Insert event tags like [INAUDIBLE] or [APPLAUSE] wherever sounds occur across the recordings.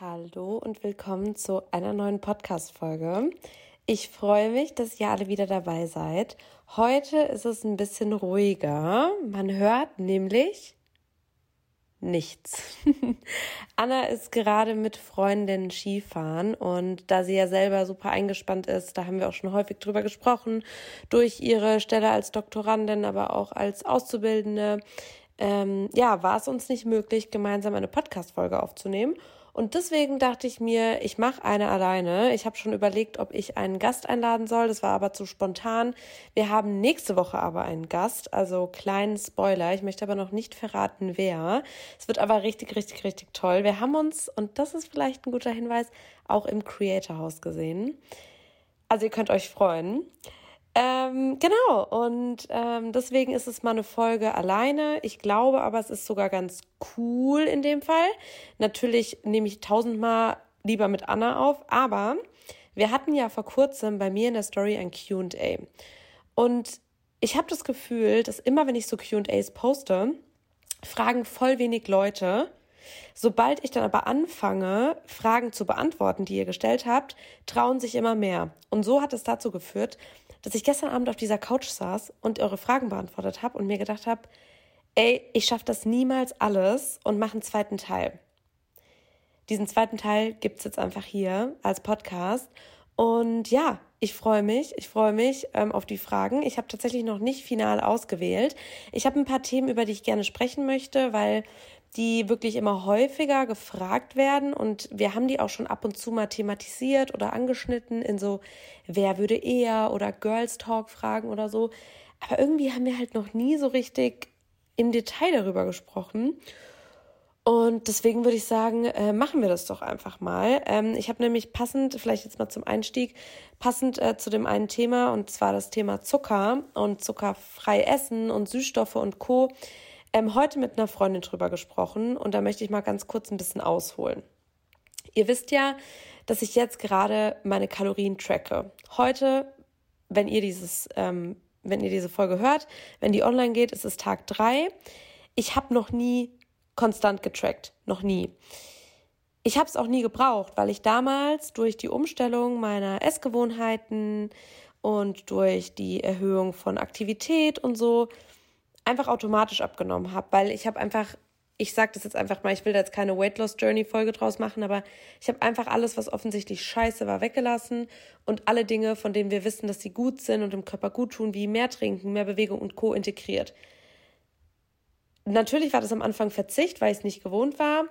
Hallo und willkommen zu einer neuen Podcast-Folge. Ich freue mich, dass ihr alle wieder dabei seid. Heute ist es ein bisschen ruhiger. Man hört nämlich nichts. [LAUGHS] Anna ist gerade mit Freundinnen Skifahren und da sie ja selber super eingespannt ist, da haben wir auch schon häufig drüber gesprochen, durch ihre Stelle als Doktorandin, aber auch als Auszubildende, ähm, ja, war es uns nicht möglich, gemeinsam eine Podcast-Folge aufzunehmen. Und deswegen dachte ich mir, ich mache eine alleine. Ich habe schon überlegt, ob ich einen Gast einladen soll. Das war aber zu spontan. Wir haben nächste Woche aber einen Gast, also kleinen Spoiler. Ich möchte aber noch nicht verraten, wer. Es wird aber richtig, richtig, richtig toll. Wir haben uns, und das ist vielleicht ein guter Hinweis, auch im Creator House gesehen. Also ihr könnt euch freuen. Ähm, genau, und ähm, deswegen ist es mal eine Folge alleine. Ich glaube aber, es ist sogar ganz cool in dem Fall. Natürlich nehme ich tausendmal lieber mit Anna auf, aber wir hatten ja vor kurzem bei mir in der Story ein QA. Und ich habe das Gefühl, dass immer, wenn ich so QAs poste, fragen voll wenig Leute. Sobald ich dann aber anfange, Fragen zu beantworten, die ihr gestellt habt, trauen sich immer mehr. Und so hat es dazu geführt, dass ich gestern Abend auf dieser Couch saß und eure Fragen beantwortet habe und mir gedacht habe, ey, ich schaffe das niemals alles und mache einen zweiten Teil. Diesen zweiten Teil gibt's jetzt einfach hier als Podcast. Und ja, ich freue mich, ich freue mich ähm, auf die Fragen. Ich habe tatsächlich noch nicht final ausgewählt. Ich habe ein paar Themen, über die ich gerne sprechen möchte, weil die wirklich immer häufiger gefragt werden und wir haben die auch schon ab und zu mal thematisiert oder angeschnitten in so wer würde eher oder Girls Talk Fragen oder so. Aber irgendwie haben wir halt noch nie so richtig im Detail darüber gesprochen. Und deswegen würde ich sagen, äh, machen wir das doch einfach mal. Ähm, ich habe nämlich passend, vielleicht jetzt mal zum Einstieg, passend äh, zu dem einen Thema, und zwar das Thema Zucker und zuckerfrei Essen und Süßstoffe und Co ähm, heute mit einer Freundin drüber gesprochen und da möchte ich mal ganz kurz ein bisschen ausholen. Ihr wisst ja, dass ich jetzt gerade meine Kalorien tracke. Heute, wenn ihr dieses, ähm, wenn ihr diese Folge hört, wenn die online geht, ist es Tag drei. Ich habe noch nie konstant getrackt, noch nie. Ich habe es auch nie gebraucht, weil ich damals durch die Umstellung meiner Essgewohnheiten und durch die Erhöhung von Aktivität und so einfach automatisch abgenommen habe, weil ich habe einfach, ich sage das jetzt einfach mal, ich will da jetzt keine Weight Loss Journey Folge draus machen, aber ich habe einfach alles, was offensichtlich scheiße war, weggelassen und alle Dinge, von denen wir wissen, dass sie gut sind und dem Körper gut tun, wie mehr trinken, mehr Bewegung und Co. integriert. Natürlich war das am Anfang Verzicht, weil ich es nicht gewohnt war,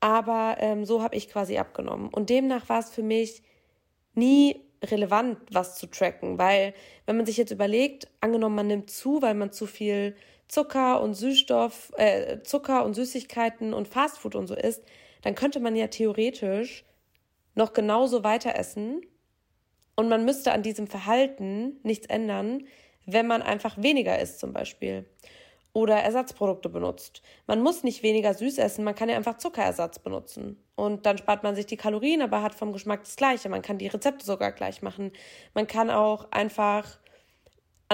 aber ähm, so habe ich quasi abgenommen. Und demnach war es für mich nie relevant, was zu tracken, weil wenn man sich jetzt überlegt, angenommen man nimmt zu, weil man zu viel Zucker und Süßstoff, äh, Zucker und Süßigkeiten und Fastfood und so isst, dann könnte man ja theoretisch noch genauso weiter essen und man müsste an diesem Verhalten nichts ändern, wenn man einfach weniger isst zum Beispiel oder Ersatzprodukte benutzt. Man muss nicht weniger süß essen, man kann ja einfach Zuckerersatz benutzen. Und dann spart man sich die Kalorien, aber hat vom Geschmack das gleiche. Man kann die Rezepte sogar gleich machen. Man kann auch einfach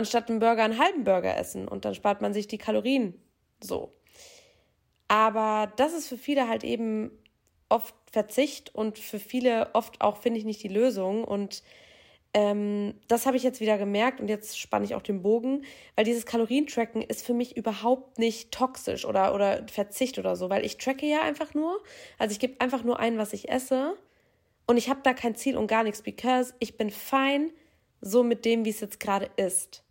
anstatt einen Burger einen halben Burger essen und dann spart man sich die Kalorien so. Aber das ist für viele halt eben oft Verzicht und für viele oft auch, finde ich, nicht die Lösung. Und ähm, das habe ich jetzt wieder gemerkt und jetzt spanne ich auch den Bogen, weil dieses Kalorientracken ist für mich überhaupt nicht toxisch oder, oder Verzicht oder so, weil ich tracke ja einfach nur. Also ich gebe einfach nur ein, was ich esse und ich habe da kein Ziel und gar nichts, because ich bin fein so mit dem, wie es jetzt gerade ist.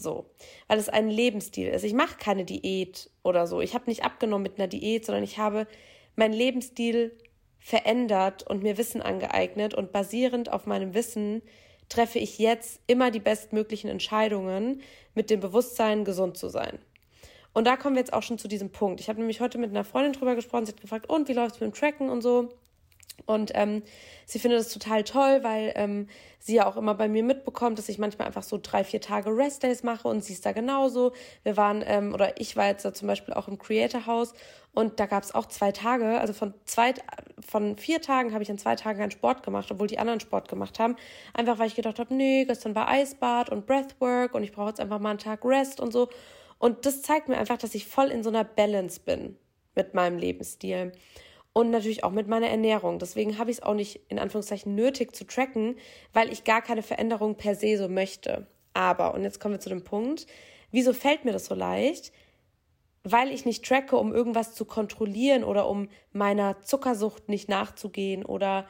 So, weil es ein Lebensstil ist. Ich mache keine Diät oder so. Ich habe nicht abgenommen mit einer Diät, sondern ich habe meinen Lebensstil verändert und mir Wissen angeeignet und basierend auf meinem Wissen treffe ich jetzt immer die bestmöglichen Entscheidungen mit dem Bewusstsein, gesund zu sein. Und da kommen wir jetzt auch schon zu diesem Punkt. Ich habe nämlich heute mit einer Freundin drüber gesprochen. Sie hat gefragt, und wie läuft es mit dem Tracken und so. Und ähm, sie findet es total toll, weil ähm, sie ja auch immer bei mir mitbekommt, dass ich manchmal einfach so drei, vier Tage Restdays mache und sie ist da genauso. Wir waren, ähm, oder ich war jetzt da zum Beispiel auch im Creator House und da gab es auch zwei Tage, also von zwei, von vier Tagen habe ich an zwei Tagen keinen Sport gemacht, obwohl die anderen Sport gemacht haben. Einfach weil ich gedacht habe, nee, gestern war Eisbad und Breathwork und ich brauche jetzt einfach mal einen Tag Rest und so. Und das zeigt mir einfach, dass ich voll in so einer Balance bin mit meinem Lebensstil. Und natürlich auch mit meiner Ernährung. Deswegen habe ich es auch nicht in Anführungszeichen nötig zu tracken, weil ich gar keine Veränderung per se so möchte. Aber, und jetzt kommen wir zu dem Punkt, wieso fällt mir das so leicht? Weil ich nicht tracke, um irgendwas zu kontrollieren oder um meiner Zuckersucht nicht nachzugehen oder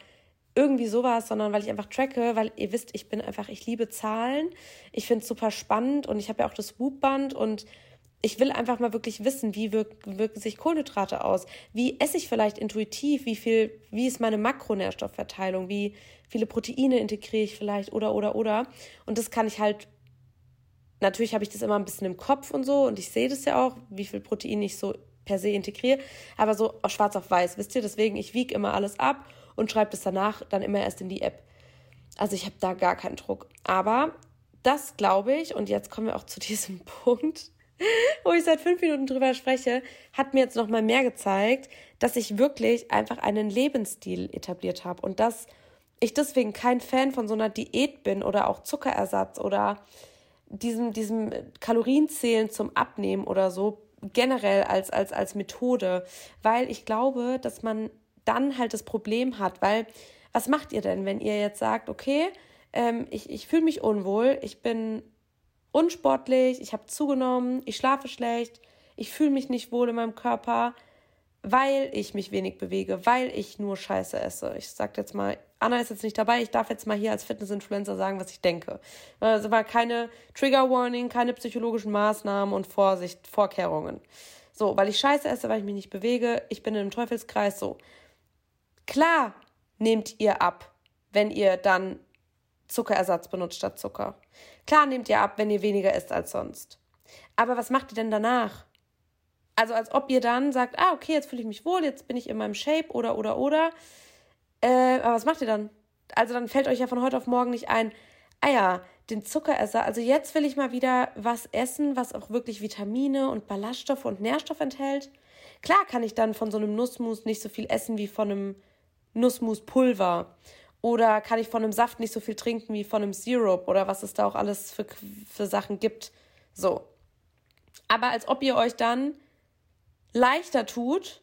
irgendwie sowas, sondern weil ich einfach tracke, weil ihr wisst, ich bin einfach, ich liebe Zahlen. Ich finde es super spannend und ich habe ja auch das Whoop-Band und ich will einfach mal wirklich wissen, wie wirken, wirken sich Kohlenhydrate aus? Wie esse ich vielleicht intuitiv? Wie viel, wie ist meine Makronährstoffverteilung? Wie viele Proteine integriere ich vielleicht? Oder, oder, oder. Und das kann ich halt, natürlich habe ich das immer ein bisschen im Kopf und so und ich sehe das ja auch, wie viel Protein ich so per se integriere, aber so schwarz auf weiß, wisst ihr? Deswegen, ich wiege immer alles ab und schreibe das danach dann immer erst in die App. Also ich habe da gar keinen Druck. Aber das glaube ich, und jetzt kommen wir auch zu [LAUGHS] diesem Punkt, [LAUGHS] wo ich seit fünf Minuten drüber spreche, hat mir jetzt noch mal mehr gezeigt, dass ich wirklich einfach einen Lebensstil etabliert habe und dass ich deswegen kein Fan von so einer Diät bin oder auch Zuckerersatz oder diesem, diesem Kalorienzählen zum Abnehmen oder so generell als, als, als Methode, weil ich glaube, dass man dann halt das Problem hat, weil was macht ihr denn, wenn ihr jetzt sagt, okay, ähm, ich, ich fühle mich unwohl, ich bin unsportlich, ich habe zugenommen, ich schlafe schlecht, ich fühle mich nicht wohl in meinem Körper, weil ich mich wenig bewege, weil ich nur Scheiße esse. Ich sag jetzt mal, Anna ist jetzt nicht dabei, ich darf jetzt mal hier als Fitness-Influencer sagen, was ich denke. Also war keine Trigger-Warning, keine psychologischen Maßnahmen und Vorsicht, Vorkehrungen. So, weil ich Scheiße esse, weil ich mich nicht bewege, ich bin in einem Teufelskreis, so. Klar nehmt ihr ab, wenn ihr dann Zuckerersatz benutzt statt Zucker. Klar nehmt ihr ab, wenn ihr weniger isst als sonst. Aber was macht ihr denn danach? Also als ob ihr dann sagt, ah, okay, jetzt fühle ich mich wohl, jetzt bin ich in meinem Shape oder oder oder. Äh, aber was macht ihr dann? Also dann fällt euch ja von heute auf morgen nicht ein, ah ja, den Zuckerersatz. Also jetzt will ich mal wieder was essen, was auch wirklich Vitamine und Ballaststoffe und Nährstoff enthält. Klar kann ich dann von so einem Nussmus nicht so viel essen wie von einem Nussmuspulver oder kann ich von einem Saft nicht so viel trinken wie von einem Syrup oder was es da auch alles für, für Sachen gibt. So. Aber als ob ihr euch dann leichter tut,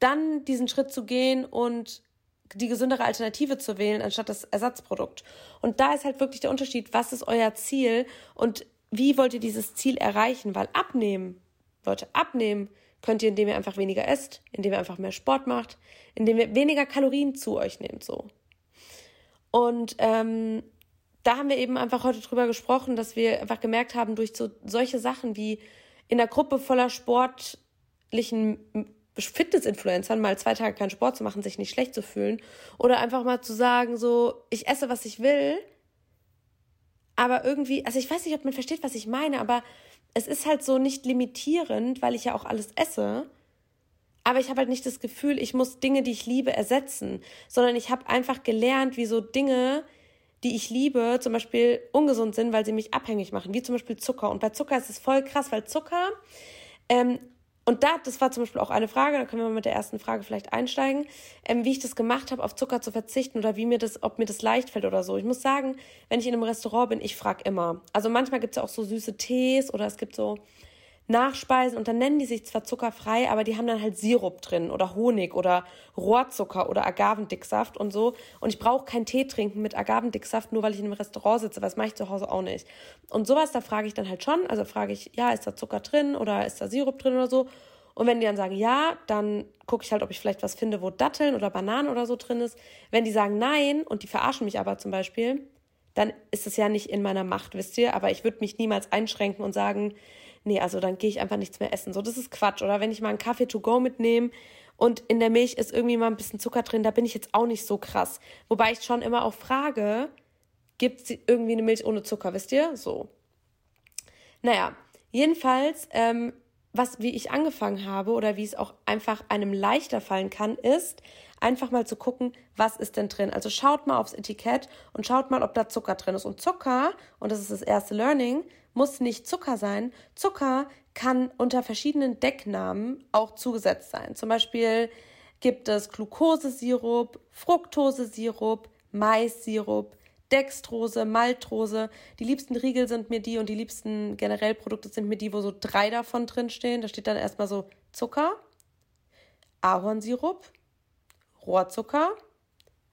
dann diesen Schritt zu gehen und die gesündere Alternative zu wählen, anstatt das Ersatzprodukt. Und da ist halt wirklich der Unterschied, was ist euer Ziel und wie wollt ihr dieses Ziel erreichen? Weil abnehmen, Leute, abnehmen könnt ihr, indem ihr einfach weniger esst, indem ihr einfach mehr Sport macht, indem ihr weniger Kalorien zu euch nehmt, so. Und ähm, da haben wir eben einfach heute drüber gesprochen, dass wir einfach gemerkt haben, durch so solche Sachen wie in der Gruppe voller sportlichen Fitness-Influencern mal zwei Tage keinen Sport zu machen, sich nicht schlecht zu fühlen oder einfach mal zu sagen, so, ich esse, was ich will, aber irgendwie, also ich weiß nicht, ob man versteht, was ich meine, aber es ist halt so nicht limitierend, weil ich ja auch alles esse. Aber ich habe halt nicht das Gefühl, ich muss Dinge, die ich liebe, ersetzen, sondern ich habe einfach gelernt, wie so Dinge, die ich liebe, zum Beispiel ungesund sind, weil sie mich abhängig machen, wie zum Beispiel Zucker. Und bei Zucker ist es voll krass, weil Zucker ähm, und da, das war zum Beispiel auch eine Frage, da können wir mal mit der ersten Frage vielleicht einsteigen, ähm, wie ich das gemacht habe, auf Zucker zu verzichten oder wie mir das, ob mir das leicht fällt oder so. Ich muss sagen, wenn ich in einem Restaurant bin, ich frage immer. Also manchmal gibt es ja auch so süße Tees oder es gibt so Nachspeisen und dann nennen die sich zwar zuckerfrei, aber die haben dann halt Sirup drin oder Honig oder Rohrzucker oder Agavendicksaft und so. Und ich brauche keinen Tee trinken mit Agavendicksaft, nur weil ich in einem Restaurant sitze, weil das mache ich zu Hause auch nicht. Und sowas, da frage ich dann halt schon. Also frage ich, ja, ist da Zucker drin oder ist da Sirup drin oder so? Und wenn die dann sagen ja, dann gucke ich halt, ob ich vielleicht was finde, wo Datteln oder Bananen oder so drin ist. Wenn die sagen nein und die verarschen mich aber zum Beispiel, dann ist es ja nicht in meiner Macht, wisst ihr. Aber ich würde mich niemals einschränken und sagen, nee, also dann gehe ich einfach nichts mehr essen. So, das ist Quatsch. Oder wenn ich mal einen Kaffee to go mitnehme und in der Milch ist irgendwie mal ein bisschen Zucker drin, da bin ich jetzt auch nicht so krass. Wobei ich schon immer auch frage, gibt es irgendwie eine Milch ohne Zucker, wisst ihr? So. Naja, jedenfalls, ähm, was, wie ich angefangen habe oder wie es auch einfach einem leichter fallen kann, ist einfach mal zu gucken, was ist denn drin. Also schaut mal aufs Etikett und schaut mal, ob da Zucker drin ist. Und Zucker, und das ist das erste Learning, muss nicht Zucker sein. Zucker kann unter verschiedenen Decknamen auch zugesetzt sein. Zum Beispiel gibt es Glukosesirup, Fructosesirup, Maissirup, Dextrose, Maltrose. Die liebsten Riegel sind mir die und die liebsten generell Produkte sind mir die, wo so drei davon drinstehen. Da steht dann erstmal so Zucker, Ahornsirup, Rohrzucker,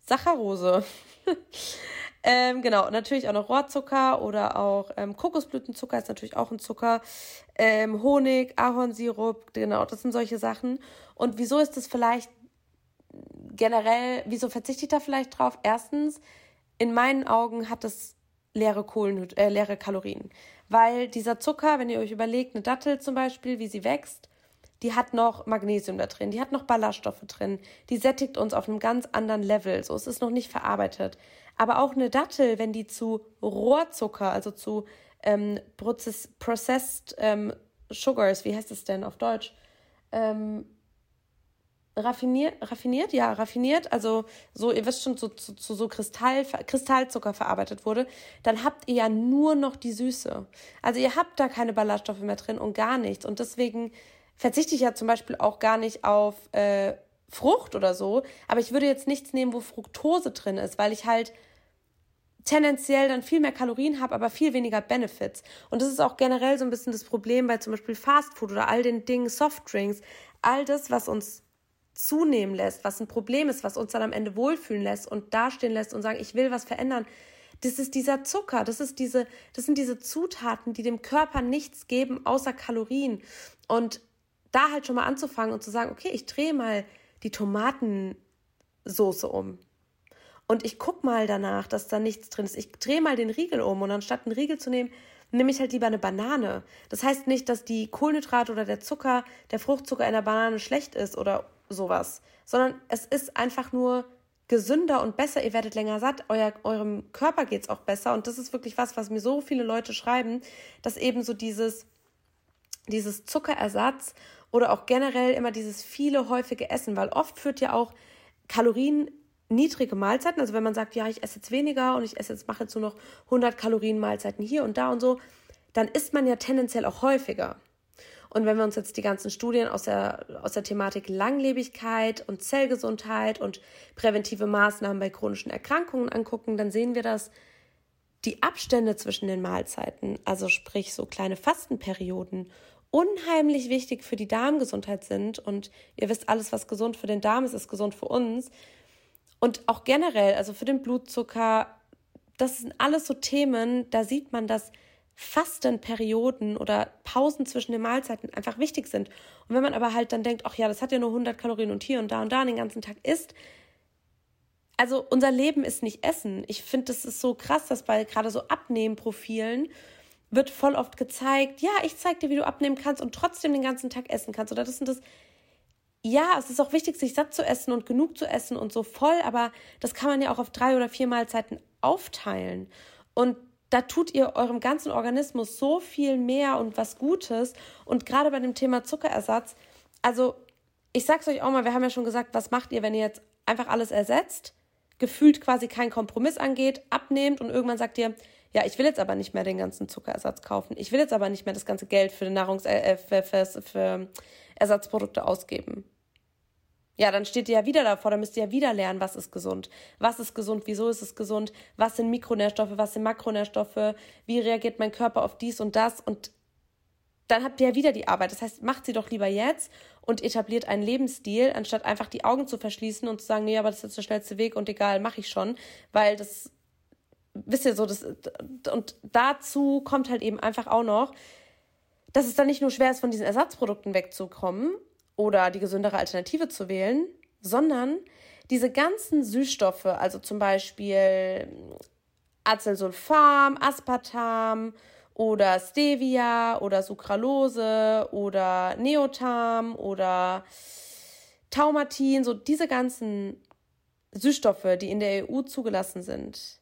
Saccharose. [LAUGHS] ähm, genau, natürlich auch noch Rohrzucker oder auch ähm, Kokosblütenzucker ist natürlich auch ein Zucker. Ähm, Honig, Ahornsirup, genau, das sind solche Sachen. Und wieso ist das vielleicht generell, wieso verzichte ich da vielleicht drauf? Erstens, in meinen Augen hat es leere äh, leere Kalorien. Weil dieser Zucker, wenn ihr euch überlegt, eine Dattel zum Beispiel, wie sie wächst, die hat noch Magnesium da drin, die hat noch Ballaststoffe drin, die sättigt uns auf einem ganz anderen Level. So, es ist noch nicht verarbeitet. Aber auch eine Dattel, wenn die zu Rohrzucker, also zu ähm, Process, Processed ähm, Sugars, wie heißt es denn auf Deutsch? Ähm, raffiniert, raffiniert, ja, raffiniert, also so, ihr wisst schon, zu, zu, zu so Kristall, Kristallzucker verarbeitet wurde, dann habt ihr ja nur noch die Süße. Also ihr habt da keine Ballaststoffe mehr drin und gar nichts. Und deswegen verzichte ich ja zum Beispiel auch gar nicht auf äh, Frucht oder so, aber ich würde jetzt nichts nehmen, wo Fructose drin ist, weil ich halt tendenziell dann viel mehr Kalorien habe, aber viel weniger Benefits. Und das ist auch generell so ein bisschen das Problem bei zum Beispiel Fastfood oder all den Dingen, Softdrinks, all das, was uns zunehmen lässt, was ein Problem ist, was uns dann am Ende wohlfühlen lässt und dastehen lässt und sagen, ich will was verändern. Das ist dieser Zucker, das ist diese, das sind diese Zutaten, die dem Körper nichts geben außer Kalorien. Und da halt schon mal anzufangen und zu sagen, okay, ich drehe mal die Tomatensoße um. Und ich guck mal danach, dass da nichts drin ist. Ich drehe mal den Riegel um und anstatt einen Riegel zu nehmen, nehme ich halt lieber eine Banane. Das heißt nicht, dass die Kohlenhydrate oder der Zucker, der Fruchtzucker in der Banane schlecht ist oder sowas, sondern es ist einfach nur gesünder und besser. Ihr werdet länger satt, euer, eurem Körper geht's auch besser. Und das ist wirklich was, was mir so viele Leute schreiben, dass eben so dieses, dieses Zuckerersatz oder auch generell immer dieses viele häufige Essen, weil oft führt ja auch Kalorien niedrige Mahlzeiten, also wenn man sagt, ja, ich esse jetzt weniger und ich esse jetzt, mache jetzt nur noch 100 Kalorien Mahlzeiten hier und da und so, dann isst man ja tendenziell auch häufiger. Und wenn wir uns jetzt die ganzen Studien aus der, aus der Thematik Langlebigkeit und Zellgesundheit und präventive Maßnahmen bei chronischen Erkrankungen angucken, dann sehen wir, dass die Abstände zwischen den Mahlzeiten, also sprich so kleine Fastenperioden unheimlich wichtig für die Darmgesundheit sind. Und ihr wisst, alles, was gesund für den Darm ist, ist gesund für uns. Und auch generell, also für den Blutzucker, das sind alles so Themen, da sieht man, dass Fastenperioden oder Pausen zwischen den Mahlzeiten einfach wichtig sind. Und wenn man aber halt dann denkt, ach ja, das hat ja nur 100 Kalorien und hier und da und da den ganzen Tag isst, also unser Leben ist nicht Essen. Ich finde, das ist so krass, dass bei gerade so Abnehmprofilen wird voll oft gezeigt, ja, ich zeig dir, wie du abnehmen kannst und trotzdem den ganzen Tag essen kannst. Oder das sind das, ja, es ist auch wichtig, sich satt zu essen und genug zu essen und so voll, aber das kann man ja auch auf drei oder vier Mahlzeiten aufteilen. Und da tut ihr eurem ganzen Organismus so viel mehr und was Gutes. Und gerade bei dem Thema Zuckerersatz, also ich sag's euch auch mal, wir haben ja schon gesagt, was macht ihr, wenn ihr jetzt einfach alles ersetzt, gefühlt quasi keinen Kompromiss angeht, abnehmt und irgendwann sagt ihr, ja, ich will jetzt aber nicht mehr den ganzen Zuckerersatz kaufen. Ich will jetzt aber nicht mehr das ganze Geld für Nahrungs äh, für, für, für Ersatzprodukte ausgeben. Ja, dann steht ihr ja wieder davor, dann müsst ihr ja wieder lernen, was ist gesund. Was ist gesund, wieso ist es gesund, was sind Mikronährstoffe, was sind Makronährstoffe, wie reagiert mein Körper auf dies und das und dann habt ihr ja wieder die Arbeit. Das heißt, macht sie doch lieber jetzt und etabliert einen Lebensstil, anstatt einfach die Augen zu verschließen und zu sagen, nee, aber das ist jetzt der schnellste Weg und egal, mache ich schon, weil das wisst ihr so, das, und dazu kommt halt eben einfach auch noch, dass es dann nicht nur schwer ist, von diesen Ersatzprodukten wegzukommen oder die gesündere Alternative zu wählen, sondern diese ganzen Süßstoffe, also zum Beispiel Acylsulfam, Aspartam oder Stevia oder Sucralose oder Neotam oder Taumatin, so diese ganzen Süßstoffe, die in der EU zugelassen sind,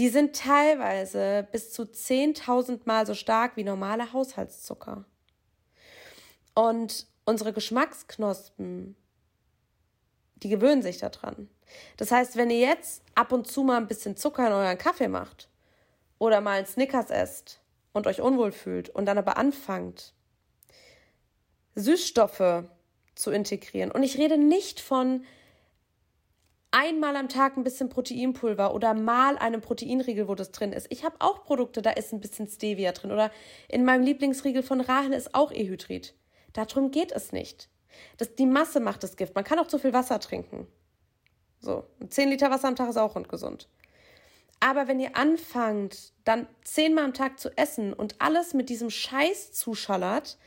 die sind teilweise bis zu 10.000 Mal so stark wie normale Haushaltszucker. Und unsere Geschmacksknospen, die gewöhnen sich daran. Das heißt, wenn ihr jetzt ab und zu mal ein bisschen Zucker in euren Kaffee macht oder mal ein Snickers esst und euch unwohl fühlt und dann aber anfangt, Süßstoffe zu integrieren. Und ich rede nicht von einmal am Tag ein bisschen Proteinpulver oder mal einen Proteinriegel, wo das drin ist. Ich habe auch Produkte, da ist ein bisschen Stevia drin oder in meinem Lieblingsriegel von Rahel ist auch Ehydrid. Darum geht es nicht. Das, die Masse macht das Gift. Man kann auch zu viel Wasser trinken. So, 10 Liter Wasser am Tag ist auch ungesund. Aber wenn ihr anfangt, dann zehnmal am Tag zu essen und alles mit diesem Scheiß zuschallert,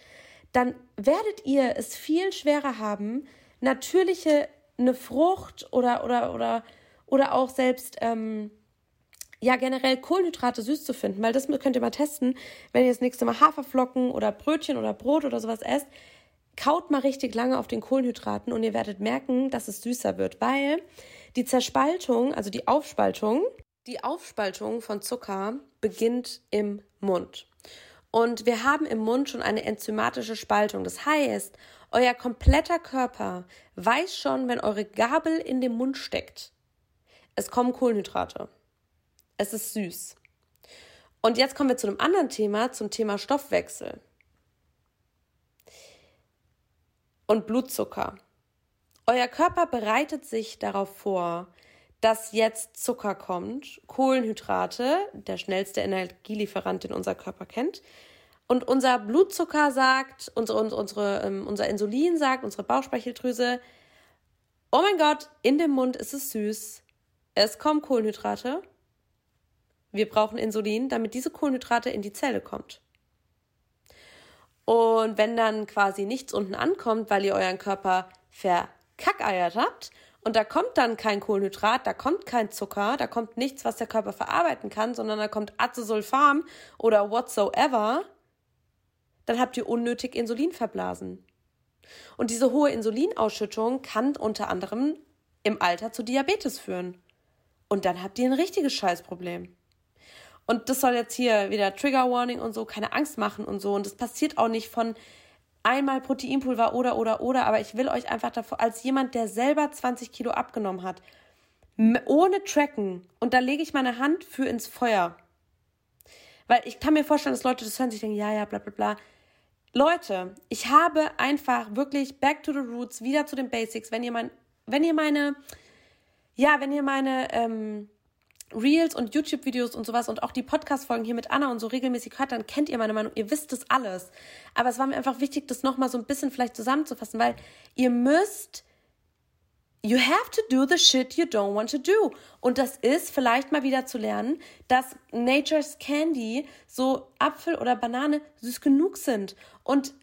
dann werdet ihr es viel schwerer haben, natürliche eine Frucht oder oder oder oder auch selbst ähm, ja generell Kohlenhydrate süß zu finden, weil das könnt ihr mal testen, wenn ihr das nächste Mal Haferflocken oder Brötchen oder Brot oder sowas esst, kaut mal richtig lange auf den Kohlenhydraten und ihr werdet merken, dass es süßer wird, weil die Zerspaltung, also die Aufspaltung, die Aufspaltung von Zucker beginnt im Mund. Und wir haben im Mund schon eine enzymatische Spaltung. Das heißt, euer kompletter Körper weiß schon, wenn eure Gabel in dem Mund steckt, es kommen Kohlenhydrate. Es ist süß. Und jetzt kommen wir zu einem anderen Thema, zum Thema Stoffwechsel und Blutzucker. Euer Körper bereitet sich darauf vor, dass jetzt Zucker kommt, Kohlenhydrate, der schnellste Energielieferant, den unser Körper kennt. Und unser Blutzucker sagt, unsere, unsere, ähm, unser Insulin sagt, unsere Bauchspeicheldrüse, oh mein Gott, in dem Mund ist es süß, es kommen Kohlenhydrate, wir brauchen Insulin, damit diese Kohlenhydrate in die Zelle kommt. Und wenn dann quasi nichts unten ankommt, weil ihr euren Körper verkackeiert habt und da kommt dann kein Kohlenhydrat, da kommt kein Zucker, da kommt nichts, was der Körper verarbeiten kann, sondern da kommt Acesulfam oder whatsoever, dann habt ihr unnötig Insulin verblasen. Und diese hohe Insulinausschüttung kann unter anderem im Alter zu Diabetes führen. Und dann habt ihr ein richtiges Scheißproblem. Und das soll jetzt hier wieder Trigger Warning und so, keine Angst machen und so. Und das passiert auch nicht von einmal Proteinpulver oder, oder, oder. Aber ich will euch einfach davor, als jemand, der selber 20 Kilo abgenommen hat, ohne Tracken, und da lege ich meine Hand für ins Feuer. Weil ich kann mir vorstellen, dass Leute das hören sich denken, ja, ja, bla, bla, bla. Leute, ich habe einfach wirklich back to the roots, wieder zu den Basics. Wenn ihr mein, wenn ihr meine, ja, wenn ihr meine, ähm, Reels und YouTube-Videos und sowas und auch die Podcast-Folgen hier mit Anna und so regelmäßig hört, dann kennt ihr meine Meinung, ihr wisst das alles. Aber es war mir einfach wichtig, das nochmal so ein bisschen vielleicht zusammenzufassen, weil ihr müsst, you have to do the shit you don't want to do. Und das ist vielleicht mal wieder zu lernen, dass Nature's Candy, so Apfel oder Banane, süß genug sind. Und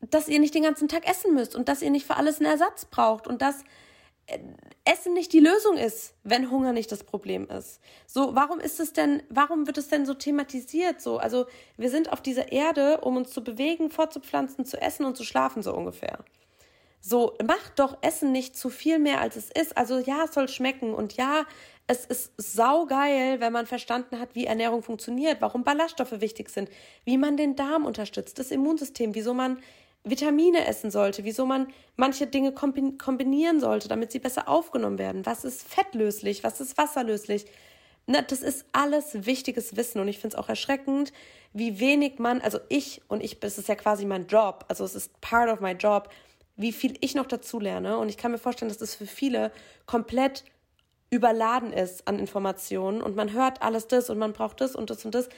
dass ihr nicht den ganzen Tag essen müsst und dass ihr nicht für alles einen Ersatz braucht und dass Essen nicht die Lösung ist, wenn Hunger nicht das Problem ist. So, warum ist es denn, warum wird es denn so thematisiert? So, also wir sind auf dieser Erde, um uns zu bewegen, fortzupflanzen, zu essen und zu schlafen, so ungefähr. So, macht doch Essen nicht zu viel mehr, als es ist. Also ja, es soll schmecken und ja, es ist saugeil, wenn man verstanden hat, wie Ernährung funktioniert, warum Ballaststoffe wichtig sind, wie man den Darm unterstützt, das Immunsystem, wieso man Vitamine essen sollte, wieso man manche Dinge kombinieren sollte, damit sie besser aufgenommen werden. Was ist fettlöslich, was ist wasserlöslich? Na, das ist alles wichtiges Wissen und ich finde es auch erschreckend, wie wenig man, also ich und ich, es ist ja quasi mein Job, also es ist part of my job, wie viel ich noch dazu lerne und ich kann mir vorstellen, dass das für viele komplett überladen ist an Informationen und man hört alles das und man braucht das und das und das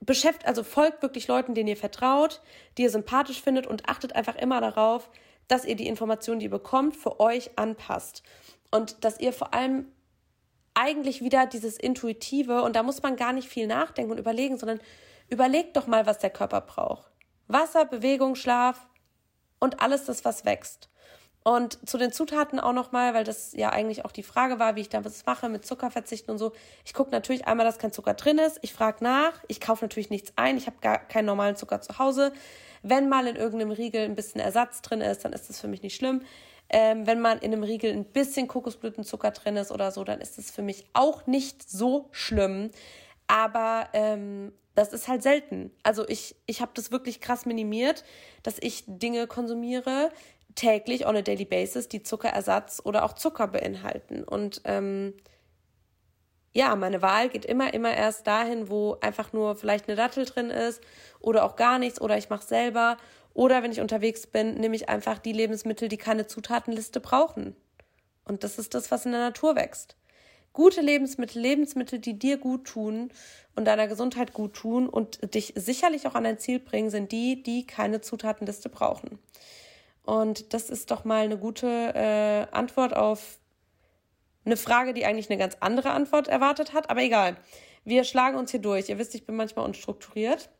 beschäftigt, also folgt wirklich Leuten, denen ihr vertraut, die ihr sympathisch findet und achtet einfach immer darauf, dass ihr die Informationen, die ihr bekommt, für euch anpasst. Und dass ihr vor allem eigentlich wieder dieses Intuitive, und da muss man gar nicht viel nachdenken und überlegen, sondern überlegt doch mal, was der Körper braucht. Wasser, Bewegung, Schlaf und alles das, was wächst. Und zu den Zutaten auch nochmal, weil das ja eigentlich auch die Frage war, wie ich da was mache mit Zuckerverzichten und so. Ich gucke natürlich einmal, dass kein Zucker drin ist. Ich frage nach. Ich kaufe natürlich nichts ein. Ich habe gar keinen normalen Zucker zu Hause. Wenn mal in irgendeinem Riegel ein bisschen Ersatz drin ist, dann ist das für mich nicht schlimm. Ähm, wenn mal in einem Riegel ein bisschen Kokosblütenzucker drin ist oder so, dann ist das für mich auch nicht so schlimm. Aber ähm, das ist halt selten. Also ich, ich habe das wirklich krass minimiert, dass ich Dinge konsumiere, täglich on a daily basis, die Zuckerersatz oder auch Zucker beinhalten. Und ähm, ja, meine Wahl geht immer, immer erst dahin, wo einfach nur vielleicht eine Dattel drin ist oder auch gar nichts oder ich mache selber. Oder wenn ich unterwegs bin, nehme ich einfach die Lebensmittel, die keine Zutatenliste brauchen. Und das ist das, was in der Natur wächst. Gute Lebensmittel, Lebensmittel, die dir gut tun und deiner Gesundheit gut tun und dich sicherlich auch an dein Ziel bringen, sind die, die keine Zutatenliste brauchen. Und das ist doch mal eine gute äh, Antwort auf eine Frage, die eigentlich eine ganz andere Antwort erwartet hat. Aber egal. Wir schlagen uns hier durch. Ihr wisst, ich bin manchmal unstrukturiert.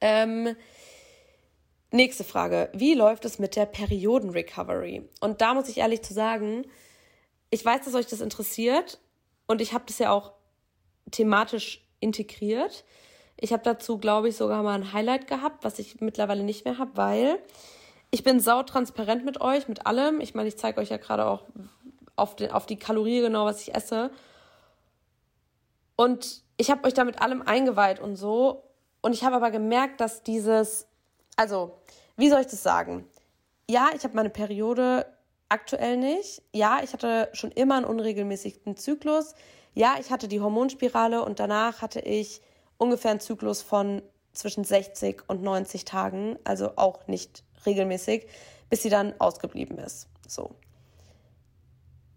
Ähm, nächste Frage. Wie läuft es mit der Perioden-Recovery? Und da muss ich ehrlich zu sagen, ich weiß, dass euch das interessiert und ich habe das ja auch thematisch integriert. Ich habe dazu, glaube ich, sogar mal ein Highlight gehabt, was ich mittlerweile nicht mehr habe, weil ich bin sautransparent mit euch, mit allem. Ich meine, ich zeige euch ja gerade auch auf, den, auf die Kalorie genau, was ich esse. Und ich habe euch da mit allem eingeweiht und so. Und ich habe aber gemerkt, dass dieses, also, wie soll ich das sagen? Ja, ich habe meine Periode aktuell nicht. Ja, ich hatte schon immer einen unregelmäßigen Zyklus. Ja, ich hatte die Hormonspirale und danach hatte ich ungefähr einen Zyklus von zwischen 60 und 90 Tagen, also auch nicht regelmäßig, bis sie dann ausgeblieben ist. So.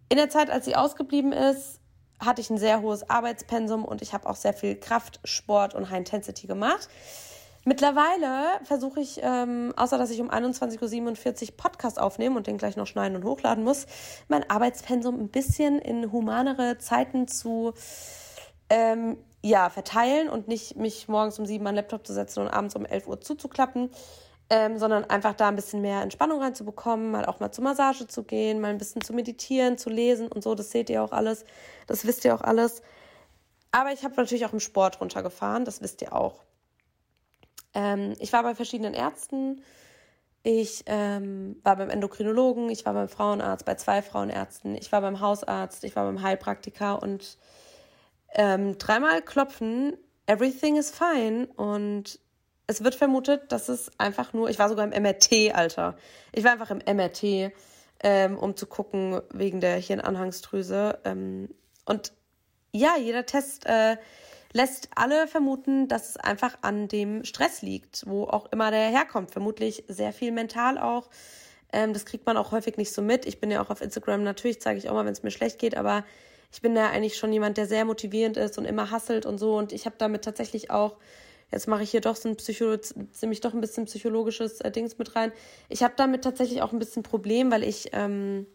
In der Zeit, als sie ausgeblieben ist, hatte ich ein sehr hohes Arbeitspensum und ich habe auch sehr viel Kraft, Sport und High Intensity gemacht. Mittlerweile versuche ich, ähm, außer dass ich um 21.47 Uhr Podcast aufnehme und den gleich noch schneiden und hochladen muss, mein Arbeitspensum ein bisschen in humanere Zeiten zu ähm, ja, verteilen und nicht mich morgens um sieben an den Laptop zu setzen und abends um 11 Uhr zuzuklappen, ähm, sondern einfach da ein bisschen mehr Entspannung reinzubekommen, mal auch mal zur Massage zu gehen, mal ein bisschen zu meditieren, zu lesen und so. Das seht ihr auch alles, das wisst ihr auch alles. Aber ich habe natürlich auch im Sport runtergefahren, das wisst ihr auch. Ähm, ich war bei verschiedenen Ärzten. Ich ähm, war beim Endokrinologen, ich war beim Frauenarzt, bei zwei Frauenärzten, ich war beim Hausarzt, ich war beim Heilpraktiker und ähm, dreimal klopfen, everything is fine und es wird vermutet, dass es einfach nur, ich war sogar im MRT, Alter. Ich war einfach im MRT, ähm, um zu gucken wegen der Hirnanhangsdrüse. Ähm, und ja, jeder Test äh, lässt alle vermuten, dass es einfach an dem Stress liegt, wo auch immer der herkommt. Vermutlich sehr viel mental auch. Ähm, das kriegt man auch häufig nicht so mit. Ich bin ja auch auf Instagram, natürlich zeige ich auch mal, wenn es mir schlecht geht, aber ich bin ja eigentlich schon jemand, der sehr motivierend ist und immer hasselt und so. Und ich habe damit tatsächlich auch, jetzt mache ich hier doch so ein Psycho, ziemlich doch ein bisschen psychologisches äh, Dings mit rein. Ich habe damit tatsächlich auch ein bisschen Problem, weil ich ähm,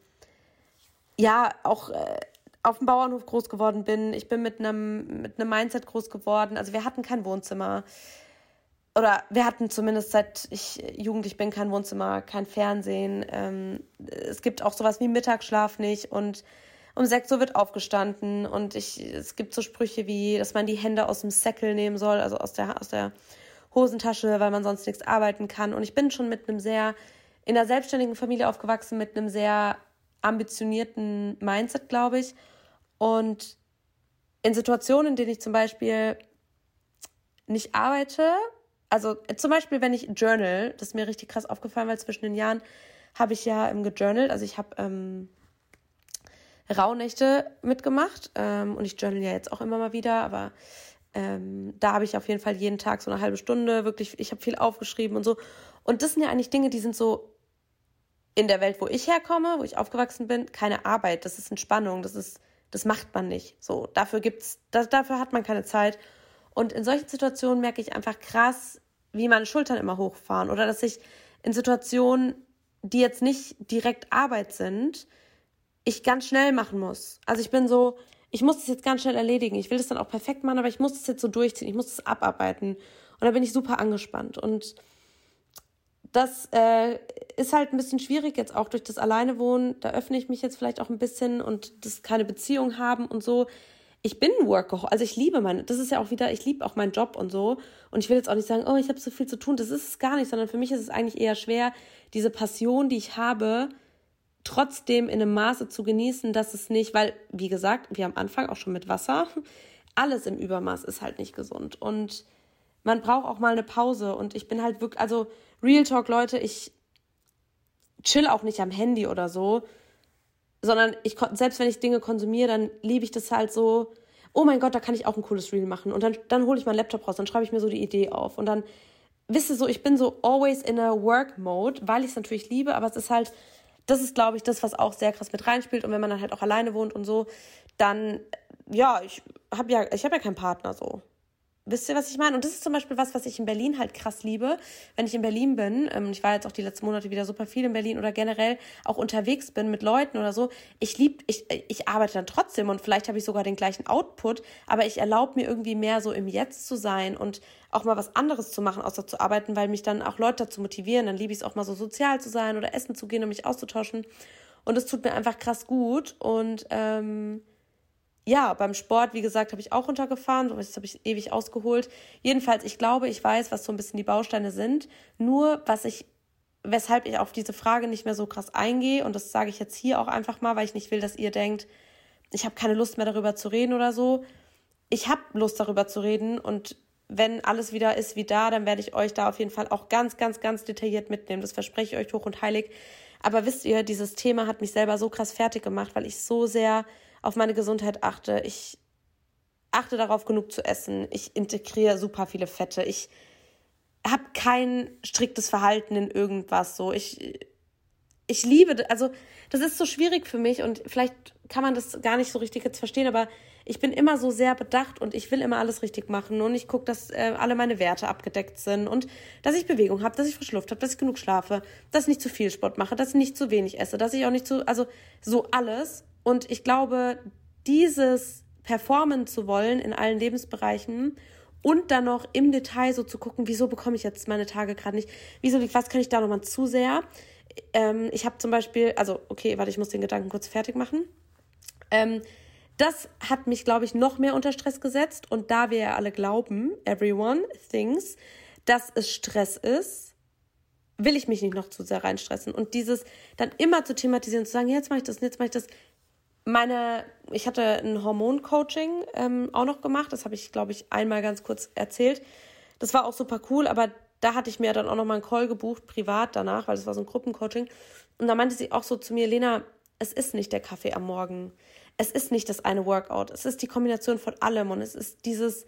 ja auch äh, auf dem Bauernhof groß geworden bin. Ich bin mit einem mit einem Mindset groß geworden. Also wir hatten kein Wohnzimmer. Oder wir hatten zumindest seit ich jugendlich bin kein Wohnzimmer, kein Fernsehen. Ähm, es gibt auch sowas wie Mittagsschlaf nicht und um 6 Uhr wird aufgestanden und ich, es gibt so Sprüche wie, dass man die Hände aus dem Säckel nehmen soll, also aus der, aus der Hosentasche, weil man sonst nichts arbeiten kann. Und ich bin schon mit einem sehr, in einer selbstständigen Familie aufgewachsen, mit einem sehr ambitionierten Mindset, glaube ich. Und in Situationen, in denen ich zum Beispiel nicht arbeite, also zum Beispiel, wenn ich journal, das ist mir richtig krass aufgefallen, weil zwischen den Jahren habe ich ja ähm, gejournalt, also ich habe ähm, Rauhnächte mitgemacht ähm, und ich journal ja jetzt auch immer mal wieder, aber ähm, da habe ich auf jeden Fall jeden Tag so eine halbe Stunde, wirklich, ich habe viel aufgeschrieben und so. Und das sind ja eigentlich Dinge, die sind so in der Welt, wo ich herkomme, wo ich aufgewachsen bin, keine Arbeit. Das ist Entspannung, das ist, das macht man nicht. So, dafür gibt's, das, dafür hat man keine Zeit. Und in solchen Situationen merke ich einfach krass, wie meine Schultern immer hochfahren oder dass ich in Situationen, die jetzt nicht direkt Arbeit sind, ich ganz schnell machen muss. Also ich bin so, ich muss das jetzt ganz schnell erledigen. Ich will das dann auch perfekt machen, aber ich muss das jetzt so durchziehen. Ich muss das abarbeiten. Und da bin ich super angespannt. Und das äh, ist halt ein bisschen schwierig jetzt auch durch das Alleinewohnen. Da öffne ich mich jetzt vielleicht auch ein bisschen und das keine Beziehung haben und so. Ich bin ein Workaholic, also ich liebe meine, das ist ja auch wieder, ich liebe auch meinen Job und so. Und ich will jetzt auch nicht sagen, oh, ich habe so viel zu tun. Das ist es gar nicht, sondern für mich ist es eigentlich eher schwer, diese Passion, die ich habe, trotzdem in einem Maße zu genießen, dass es nicht, weil, wie gesagt, wie am Anfang auch schon mit Wasser, alles im Übermaß ist halt nicht gesund. Und man braucht auch mal eine Pause. Und ich bin halt wirklich, also Real Talk, Leute, ich chill auch nicht am Handy oder so, sondern ich, selbst wenn ich Dinge konsumiere, dann liebe ich das halt so, oh mein Gott, da kann ich auch ein cooles Reel machen. Und dann, dann hole ich meinen Laptop raus, dann schreibe ich mir so die Idee auf. Und dann, wisst ihr so, ich bin so always in a work mode, weil ich es natürlich liebe, aber es ist halt, das ist, glaube ich, das, was auch sehr krass mit reinspielt. Und wenn man dann halt auch alleine wohnt und so, dann, ja, ich habe ja, ich habe ja keinen Partner so. Wisst ihr, was ich meine? Und das ist zum Beispiel was, was ich in Berlin halt krass liebe. Wenn ich in Berlin bin, ähm, ich war jetzt auch die letzten Monate wieder super viel in Berlin oder generell auch unterwegs bin mit Leuten oder so, ich lieb, ich, ich arbeite dann trotzdem und vielleicht habe ich sogar den gleichen Output, aber ich erlaube mir irgendwie mehr so im Jetzt zu sein und auch mal was anderes zu machen, außer zu arbeiten, weil mich dann auch Leute dazu motivieren. Dann liebe ich es auch mal so sozial zu sein oder essen zu gehen und mich auszutauschen. Und es tut mir einfach krass gut. Und ähm, ja, beim Sport, wie gesagt, habe ich auch runtergefahren. Das habe ich ewig ausgeholt. Jedenfalls, ich glaube, ich weiß, was so ein bisschen die Bausteine sind. Nur, was ich, weshalb ich auf diese Frage nicht mehr so krass eingehe, und das sage ich jetzt hier auch einfach mal, weil ich nicht will, dass ihr denkt, ich habe keine Lust mehr darüber zu reden oder so. Ich habe Lust darüber zu reden und wenn alles wieder ist wie da, dann werde ich euch da auf jeden Fall auch ganz, ganz, ganz detailliert mitnehmen. Das verspreche ich euch hoch und heilig. Aber wisst ihr, dieses Thema hat mich selber so krass fertig gemacht, weil ich so sehr auf meine Gesundheit achte. Ich achte darauf, genug zu essen. Ich integriere super viele Fette. Ich habe kein striktes Verhalten in irgendwas. So, ich, ich liebe, also das ist so schwierig für mich und vielleicht kann man das gar nicht so richtig jetzt verstehen, aber ich bin immer so sehr bedacht und ich will immer alles richtig machen und ich gucke, dass äh, alle meine Werte abgedeckt sind und dass ich Bewegung habe, dass ich frische Luft habe, dass ich genug schlafe, dass ich nicht zu viel Sport mache, dass ich nicht zu wenig esse, dass ich auch nicht zu, also so alles. Und ich glaube, dieses performen zu wollen in allen Lebensbereichen und dann noch im Detail so zu gucken, wieso bekomme ich jetzt meine Tage gerade nicht, wieso, was kann ich da nochmal zu sehr. Ähm, ich habe zum Beispiel, also okay, warte, ich muss den Gedanken kurz fertig machen. Ähm, das hat mich, glaube ich, noch mehr unter Stress gesetzt. Und da wir ja alle glauben, everyone thinks, dass es Stress ist, will ich mich nicht noch zu sehr reinstressen. Und dieses dann immer zu thematisieren, zu sagen, jetzt mache ich das, jetzt mache ich das, meine, ich hatte ein Hormoncoaching ähm, auch noch gemacht. Das habe ich, glaube ich, einmal ganz kurz erzählt. Das war auch super cool, aber da hatte ich mir dann auch noch mal einen Call gebucht, privat danach, weil das war so ein Gruppencoaching. Und da meinte sie auch so zu mir, Lena, es ist nicht der Kaffee am Morgen. Es ist nicht das eine Workout. Es ist die Kombination von allem und es ist dieses,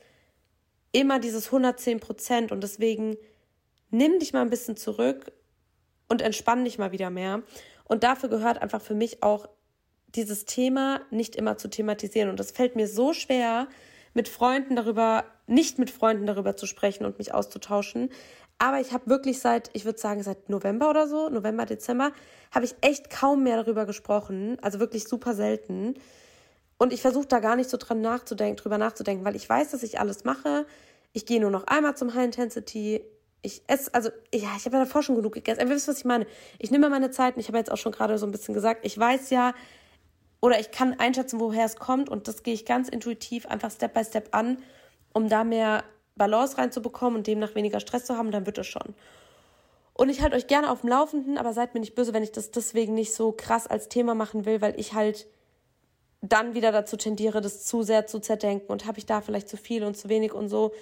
immer dieses 110 Prozent. Und deswegen nimm dich mal ein bisschen zurück und entspann dich mal wieder mehr. Und dafür gehört einfach für mich auch dieses Thema nicht immer zu thematisieren. Und es fällt mir so schwer, mit Freunden darüber, nicht mit Freunden darüber zu sprechen und mich auszutauschen. Aber ich habe wirklich seit, ich würde sagen, seit November oder so, November, Dezember, habe ich echt kaum mehr darüber gesprochen. Also wirklich super selten. Und ich versuche da gar nicht so dran nachzudenken, drüber nachzudenken, weil ich weiß, dass ich alles mache. Ich gehe nur noch einmal zum High Intensity. Ich esse, also, ja, ich habe ja davor schon genug gegessen. Ihr wisst, was ich meine. Ich nehme meine Zeit und ich habe jetzt auch schon gerade so ein bisschen gesagt, ich weiß ja, oder ich kann einschätzen, woher es kommt und das gehe ich ganz intuitiv einfach Step by Step an, um da mehr Balance reinzubekommen und demnach weniger Stress zu haben, dann wird es schon. Und ich halte euch gerne auf dem Laufenden, aber seid mir nicht böse, wenn ich das deswegen nicht so krass als Thema machen will, weil ich halt dann wieder dazu tendiere, das zu sehr zu zerdenken und habe ich da vielleicht zu viel und zu wenig und so.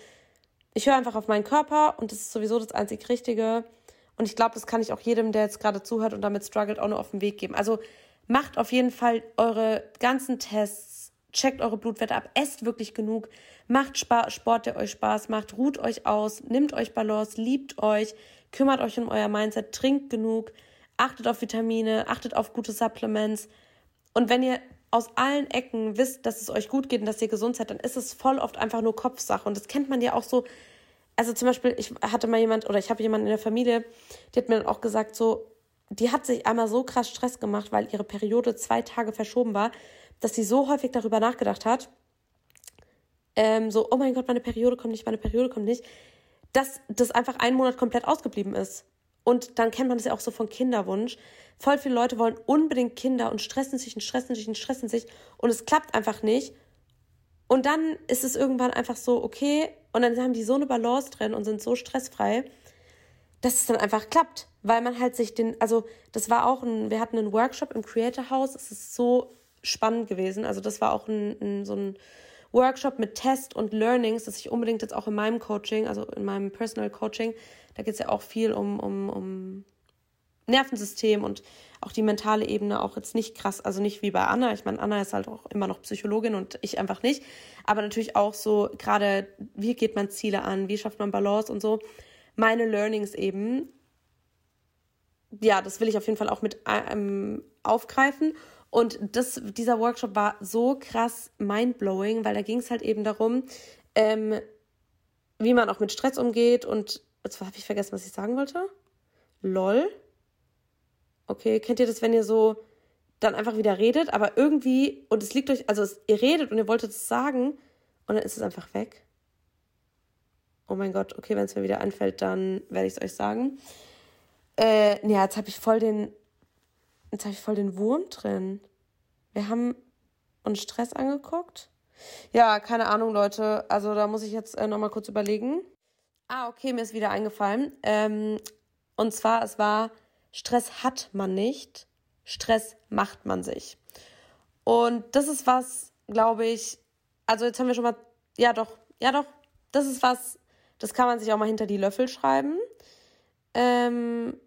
Ich höre einfach auf meinen Körper und das ist sowieso das einzig Richtige. Und ich glaube, das kann ich auch jedem, der jetzt gerade zuhört und damit struggelt, auch nur auf den Weg geben. Also macht auf jeden Fall eure ganzen Tests, checkt eure Blutwerte ab, esst wirklich genug, macht Sport, der euch Spaß macht, ruht euch aus, nimmt euch Balance, liebt euch, kümmert euch um euer Mindset, trinkt genug, achtet auf Vitamine, achtet auf gute Supplements. Und wenn ihr aus allen Ecken wisst, dass es euch gut geht und dass ihr gesund seid, dann ist es voll oft einfach nur Kopfsache. Und das kennt man ja auch so. Also zum Beispiel, ich hatte mal jemand oder ich habe jemanden in der Familie, die hat mir dann auch gesagt, so, die hat sich einmal so krass Stress gemacht, weil ihre Periode zwei Tage verschoben war, dass sie so häufig darüber nachgedacht hat, ähm, so, oh mein Gott, meine Periode kommt nicht, meine Periode kommt nicht, dass das einfach einen Monat komplett ausgeblieben ist. Und dann kennt man das ja auch so von Kinderwunsch. Voll viele Leute wollen unbedingt Kinder und stressen sich und stressen sich und stressen sich und es klappt einfach nicht. Und dann ist es irgendwann einfach so, okay, und dann haben die so eine Balance drin und sind so stressfrei, dass es dann einfach klappt weil man halt sich den, also das war auch ein, wir hatten einen Workshop im Creator House, es ist so spannend gewesen. Also das war auch ein, ein, so ein Workshop mit Test und Learnings, das ich unbedingt jetzt auch in meinem Coaching, also in meinem Personal Coaching, da geht es ja auch viel um, um, um Nervensystem und auch die mentale Ebene auch jetzt nicht krass, also nicht wie bei Anna. Ich meine, Anna ist halt auch immer noch Psychologin und ich einfach nicht. Aber natürlich auch so, gerade, wie geht man Ziele an, wie schafft man Balance und so. Meine Learnings eben ja, das will ich auf jeden Fall auch mit ähm, aufgreifen. Und das, dieser Workshop war so krass mindblowing, weil da ging es halt eben darum, ähm, wie man auch mit Stress umgeht und jetzt habe ich vergessen, was ich sagen wollte. Lol. Okay, kennt ihr das, wenn ihr so dann einfach wieder redet, aber irgendwie, und es liegt euch, also es, ihr redet und ihr wolltet es sagen und dann ist es einfach weg. Oh mein Gott, okay, wenn es mir wieder einfällt, dann werde ich es euch sagen. Äh, ja, jetzt habe ich voll den, jetzt habe ich voll den Wurm drin. Wir haben uns Stress angeguckt. Ja, keine Ahnung, Leute. Also da muss ich jetzt äh, nochmal kurz überlegen. Ah, okay, mir ist wieder eingefallen. Ähm, und zwar, es war, Stress hat man nicht, Stress macht man sich. Und das ist was, glaube ich, also jetzt haben wir schon mal, ja doch, ja doch, das ist was, das kann man sich auch mal hinter die Löffel schreiben. Ähm,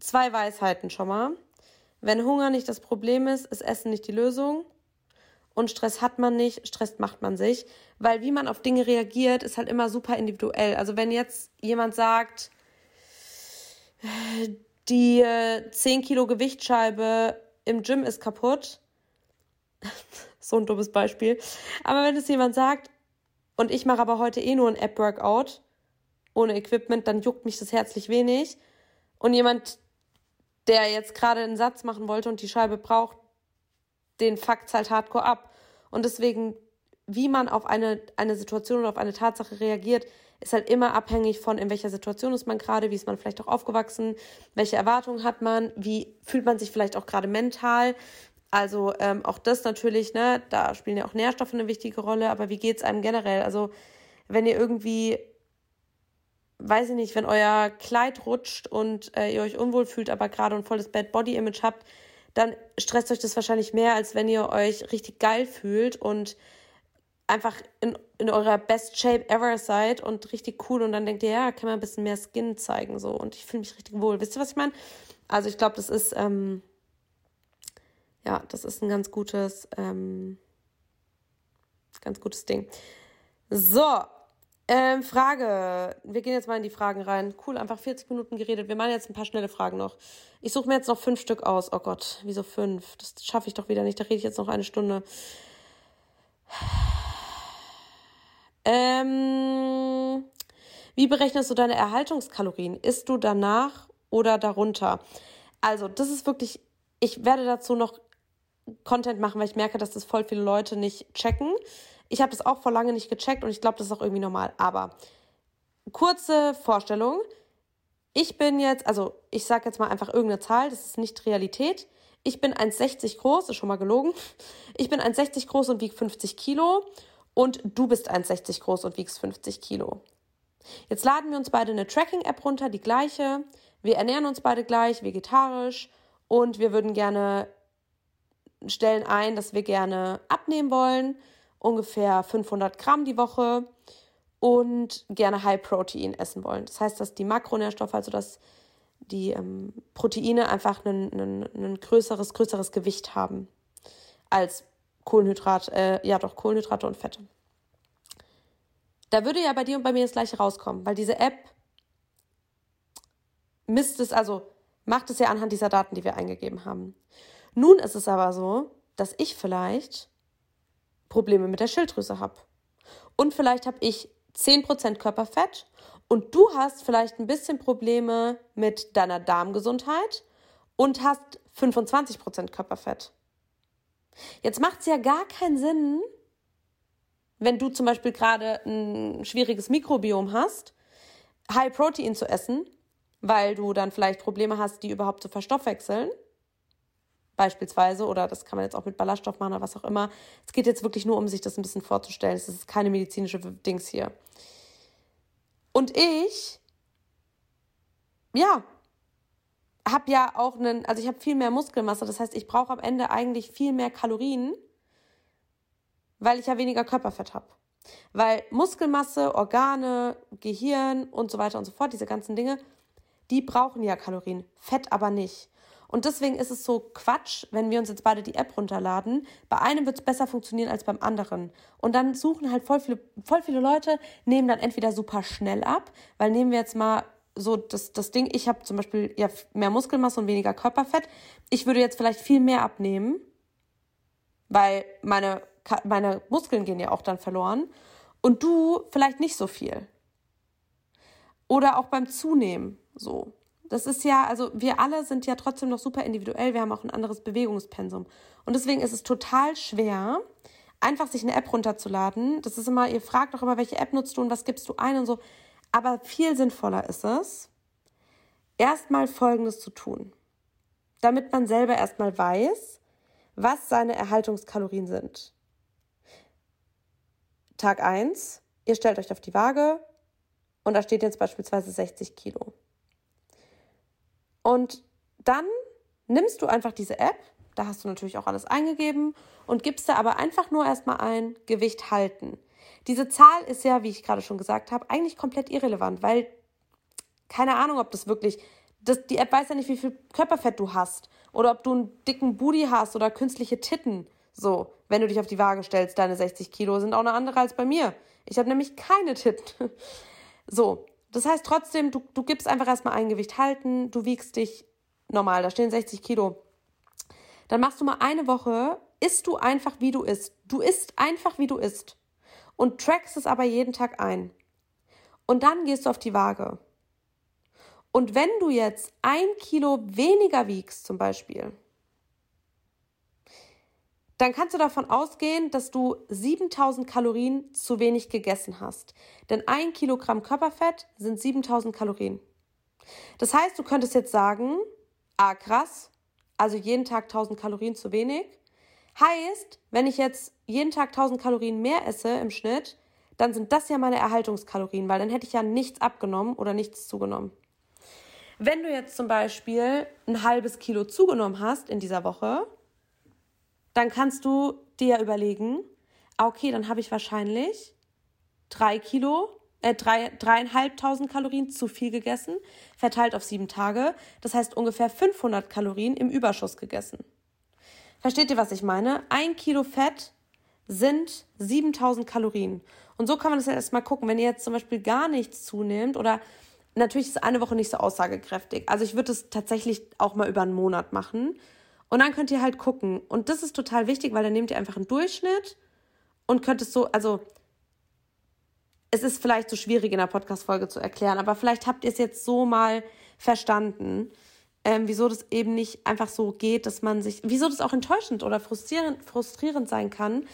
zwei Weisheiten schon mal. Wenn Hunger nicht das Problem ist, ist Essen nicht die Lösung. Und Stress hat man nicht, Stress macht man sich. Weil wie man auf Dinge reagiert, ist halt immer super individuell. Also wenn jetzt jemand sagt, die 10 Kilo Gewichtsscheibe im Gym ist kaputt, [LAUGHS] so ein dummes Beispiel. Aber wenn es jemand sagt, und ich mache aber heute eh nur ein App-Workout ohne Equipment, dann juckt mich das herzlich wenig. Und jemand, der jetzt gerade einen Satz machen wollte und die Scheibe braucht, den fuckt halt hardcore ab. Und deswegen, wie man auf eine, eine Situation oder auf eine Tatsache reagiert, ist halt immer abhängig von, in welcher Situation ist man gerade, wie ist man vielleicht auch aufgewachsen, welche Erwartungen hat man, wie fühlt man sich vielleicht auch gerade mental. Also ähm, auch das natürlich, ne, da spielen ja auch Nährstoffe eine wichtige Rolle, aber wie geht es einem generell? Also wenn ihr irgendwie weiß ich nicht, wenn euer Kleid rutscht und äh, ihr euch unwohl fühlt, aber gerade ein volles Bad Body Image habt, dann stresst euch das wahrscheinlich mehr, als wenn ihr euch richtig geil fühlt und einfach in, in eurer Best Shape ever seid und richtig cool und dann denkt ihr, ja, kann man ein bisschen mehr Skin zeigen so und ich fühle mich richtig wohl. Wisst ihr, was ich meine? Also ich glaube, das ist ähm, ja, das ist ein ganz gutes ähm, ganz gutes Ding. So, ähm, Frage. Wir gehen jetzt mal in die Fragen rein. Cool, einfach 40 Minuten geredet. Wir machen jetzt ein paar schnelle Fragen noch. Ich suche mir jetzt noch fünf Stück aus. Oh Gott, wieso fünf? Das schaffe ich doch wieder nicht. Da rede ich jetzt noch eine Stunde. Ähm, wie berechnest du deine Erhaltungskalorien? Isst du danach oder darunter? Also, das ist wirklich, ich werde dazu noch Content machen, weil ich merke, dass das voll viele Leute nicht checken. Ich habe das auch vor lange nicht gecheckt und ich glaube, das ist auch irgendwie normal. Aber kurze Vorstellung. Ich bin jetzt, also ich sage jetzt mal einfach irgendeine Zahl, das ist nicht Realität. Ich bin 1,60 groß, ist schon mal gelogen. Ich bin 1,60 groß und wiege 50 Kilo. Und du bist 1,60 groß und wiegst 50 Kilo. Jetzt laden wir uns beide eine Tracking-App runter, die gleiche. Wir ernähren uns beide gleich, vegetarisch. Und wir würden gerne stellen ein, dass wir gerne abnehmen wollen ungefähr 500 Gramm die Woche und gerne High Protein essen wollen. Das heißt, dass die Makronährstoffe, also dass die ähm, Proteine einfach ein größeres, größeres Gewicht haben als Kohlenhydrat, äh, ja doch, Kohlenhydrate und Fette. Da würde ja bei dir und bei mir das gleiche rauskommen, weil diese App misst es, also macht es ja anhand dieser Daten, die wir eingegeben haben. Nun ist es aber so, dass ich vielleicht Probleme mit der Schilddrüse habe. Und vielleicht habe ich 10% Körperfett und du hast vielleicht ein bisschen Probleme mit deiner Darmgesundheit und hast 25% Körperfett. Jetzt macht es ja gar keinen Sinn, wenn du zum Beispiel gerade ein schwieriges Mikrobiom hast, High Protein zu essen, weil du dann vielleicht Probleme hast, die überhaupt zu verstoffwechseln beispielsweise, oder das kann man jetzt auch mit Ballaststoff machen oder was auch immer. Es geht jetzt wirklich nur um sich das ein bisschen vorzustellen. Es ist keine medizinische Dings hier. Und ich, ja, habe ja auch einen, also ich habe viel mehr Muskelmasse. Das heißt, ich brauche am Ende eigentlich viel mehr Kalorien, weil ich ja weniger Körperfett habe. Weil Muskelmasse, Organe, Gehirn und so weiter und so fort, diese ganzen Dinge, die brauchen ja Kalorien, Fett aber nicht. Und deswegen ist es so Quatsch, wenn wir uns jetzt beide die App runterladen. Bei einem wird es besser funktionieren als beim anderen. Und dann suchen halt voll viele, voll viele Leute, nehmen dann entweder super schnell ab, weil nehmen wir jetzt mal so das, das Ding, ich habe zum Beispiel ja mehr Muskelmasse und weniger Körperfett. Ich würde jetzt vielleicht viel mehr abnehmen, weil meine, meine Muskeln gehen ja auch dann verloren. und du vielleicht nicht so viel. Oder auch beim Zunehmen so. Das ist ja, also wir alle sind ja trotzdem noch super individuell, wir haben auch ein anderes Bewegungspensum. Und deswegen ist es total schwer, einfach sich eine App runterzuladen. Das ist immer, ihr fragt doch immer, welche App nutzt du und was gibst du ein und so. Aber viel sinnvoller ist es, erstmal Folgendes zu tun. Damit man selber erstmal weiß, was seine Erhaltungskalorien sind. Tag 1, ihr stellt euch auf die Waage und da steht jetzt beispielsweise 60 Kilo. Und dann nimmst du einfach diese App, da hast du natürlich auch alles eingegeben und gibst da aber einfach nur erstmal ein Gewicht halten. Diese Zahl ist ja, wie ich gerade schon gesagt habe, eigentlich komplett irrelevant, weil keine Ahnung, ob das wirklich, das, die App weiß ja nicht, wie viel Körperfett du hast oder ob du einen dicken Booty hast oder künstliche Titten. So, wenn du dich auf die Waage stellst, deine 60 Kilo sind auch eine andere als bei mir. Ich habe nämlich keine Titten. [LAUGHS] So, das heißt trotzdem, du, du gibst einfach erstmal ein Gewicht halten, du wiegst dich normal, da stehen 60 Kilo. Dann machst du mal eine Woche, isst du einfach, wie du isst. Du isst einfach, wie du isst. Und trackst es aber jeden Tag ein. Und dann gehst du auf die Waage. Und wenn du jetzt ein Kilo weniger wiegst, zum Beispiel, dann kannst du davon ausgehen, dass du 7000 Kalorien zu wenig gegessen hast. Denn ein Kilogramm Körperfett sind 7000 Kalorien. Das heißt, du könntest jetzt sagen, ah krass, also jeden Tag 1000 Kalorien zu wenig. Heißt, wenn ich jetzt jeden Tag 1000 Kalorien mehr esse im Schnitt, dann sind das ja meine Erhaltungskalorien, weil dann hätte ich ja nichts abgenommen oder nichts zugenommen. Wenn du jetzt zum Beispiel ein halbes Kilo zugenommen hast in dieser Woche, dann kannst du dir überlegen, ah, okay, dann habe ich wahrscheinlich drei Kilo, äh, drei, dreieinhalbtausend Kalorien zu viel gegessen, verteilt auf sieben Tage. Das heißt ungefähr 500 Kalorien im Überschuss gegessen. Versteht ihr, was ich meine? Ein Kilo Fett sind 7000 Kalorien. Und so kann man das ja erstmal gucken. Wenn ihr jetzt zum Beispiel gar nichts zunehmt oder natürlich ist eine Woche nicht so aussagekräftig. Also ich würde es tatsächlich auch mal über einen Monat machen und dann könnt ihr halt gucken. Und das ist total wichtig, weil dann nehmt ihr einfach einen Durchschnitt und könnt es so, also es ist vielleicht so schwierig in der Podcast-Folge zu erklären, aber vielleicht habt ihr es jetzt so mal verstanden, ähm, wieso das eben nicht einfach so geht, dass man sich, wieso das auch enttäuschend oder frustrierend, frustrierend sein kann,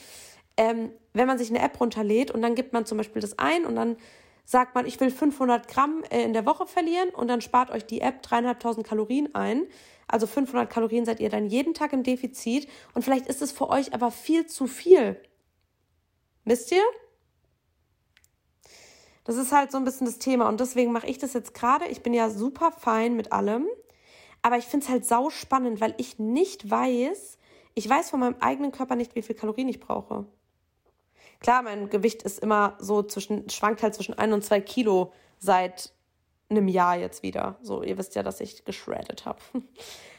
ähm, wenn man sich eine App runterlädt und dann gibt man zum Beispiel das ein und dann sagt man, ich will 500 Gramm äh, in der Woche verlieren und dann spart euch die App dreieinhalbtausend Kalorien ein. Also 500 Kalorien seid ihr dann jeden Tag im Defizit und vielleicht ist es für euch aber viel zu viel. Wisst ihr? Das ist halt so ein bisschen das Thema und deswegen mache ich das jetzt gerade. Ich bin ja super fein mit allem, aber ich finde es halt sau spannend, weil ich nicht weiß, ich weiß von meinem eigenen Körper nicht, wie viel Kalorien ich brauche. Klar, mein Gewicht ist immer so zwischen, schwankt halt zwischen ein und zwei Kilo seit einem Jahr jetzt wieder. So, ihr wisst ja, dass ich geschreddet habe. [LAUGHS]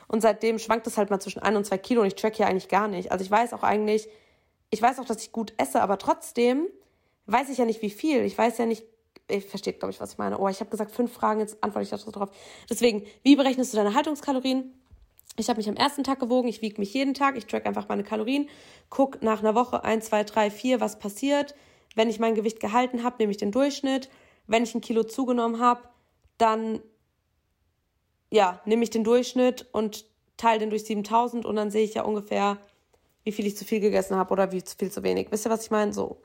Und seitdem schwankt es halt mal zwischen ein und zwei Kilo und ich track hier eigentlich gar nicht. Also ich weiß auch eigentlich, ich weiß auch, dass ich gut esse, aber trotzdem weiß ich ja nicht, wie viel. Ich weiß ja nicht, ich versteht, glaube ich, was ich meine. Oh, ich habe gesagt, fünf Fragen, jetzt antworte ich darauf. Deswegen, wie berechnest du deine Haltungskalorien? Ich habe mich am ersten Tag gewogen, ich wiege mich jeden Tag, ich track einfach meine Kalorien, guck nach einer Woche 1, 2, 3, 4, was passiert. Wenn ich mein Gewicht gehalten habe, nehme ich den Durchschnitt. Wenn ich ein Kilo zugenommen habe, dann ja, nehme ich den Durchschnitt und teile den durch 7000 und dann sehe ich ja ungefähr, wie viel ich zu viel gegessen habe oder wie viel zu wenig. Wisst ihr, was ich meine? So.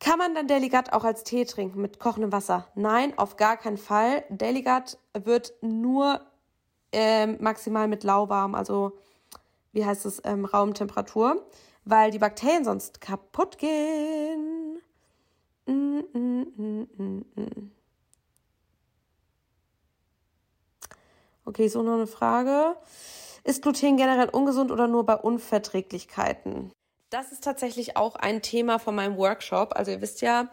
Kann man dann Deligat auch als Tee trinken mit kochendem Wasser? Nein, auf gar keinen Fall. Deligat wird nur ähm, maximal mit lauwarm, also wie heißt es, ähm, Raumtemperatur, weil die Bakterien sonst kaputt gehen. Mm, mm, mm, mm, mm. Okay, so noch eine Frage. Ist Gluten generell ungesund oder nur bei Unverträglichkeiten? Das ist tatsächlich auch ein Thema von meinem Workshop. Also ihr wisst ja,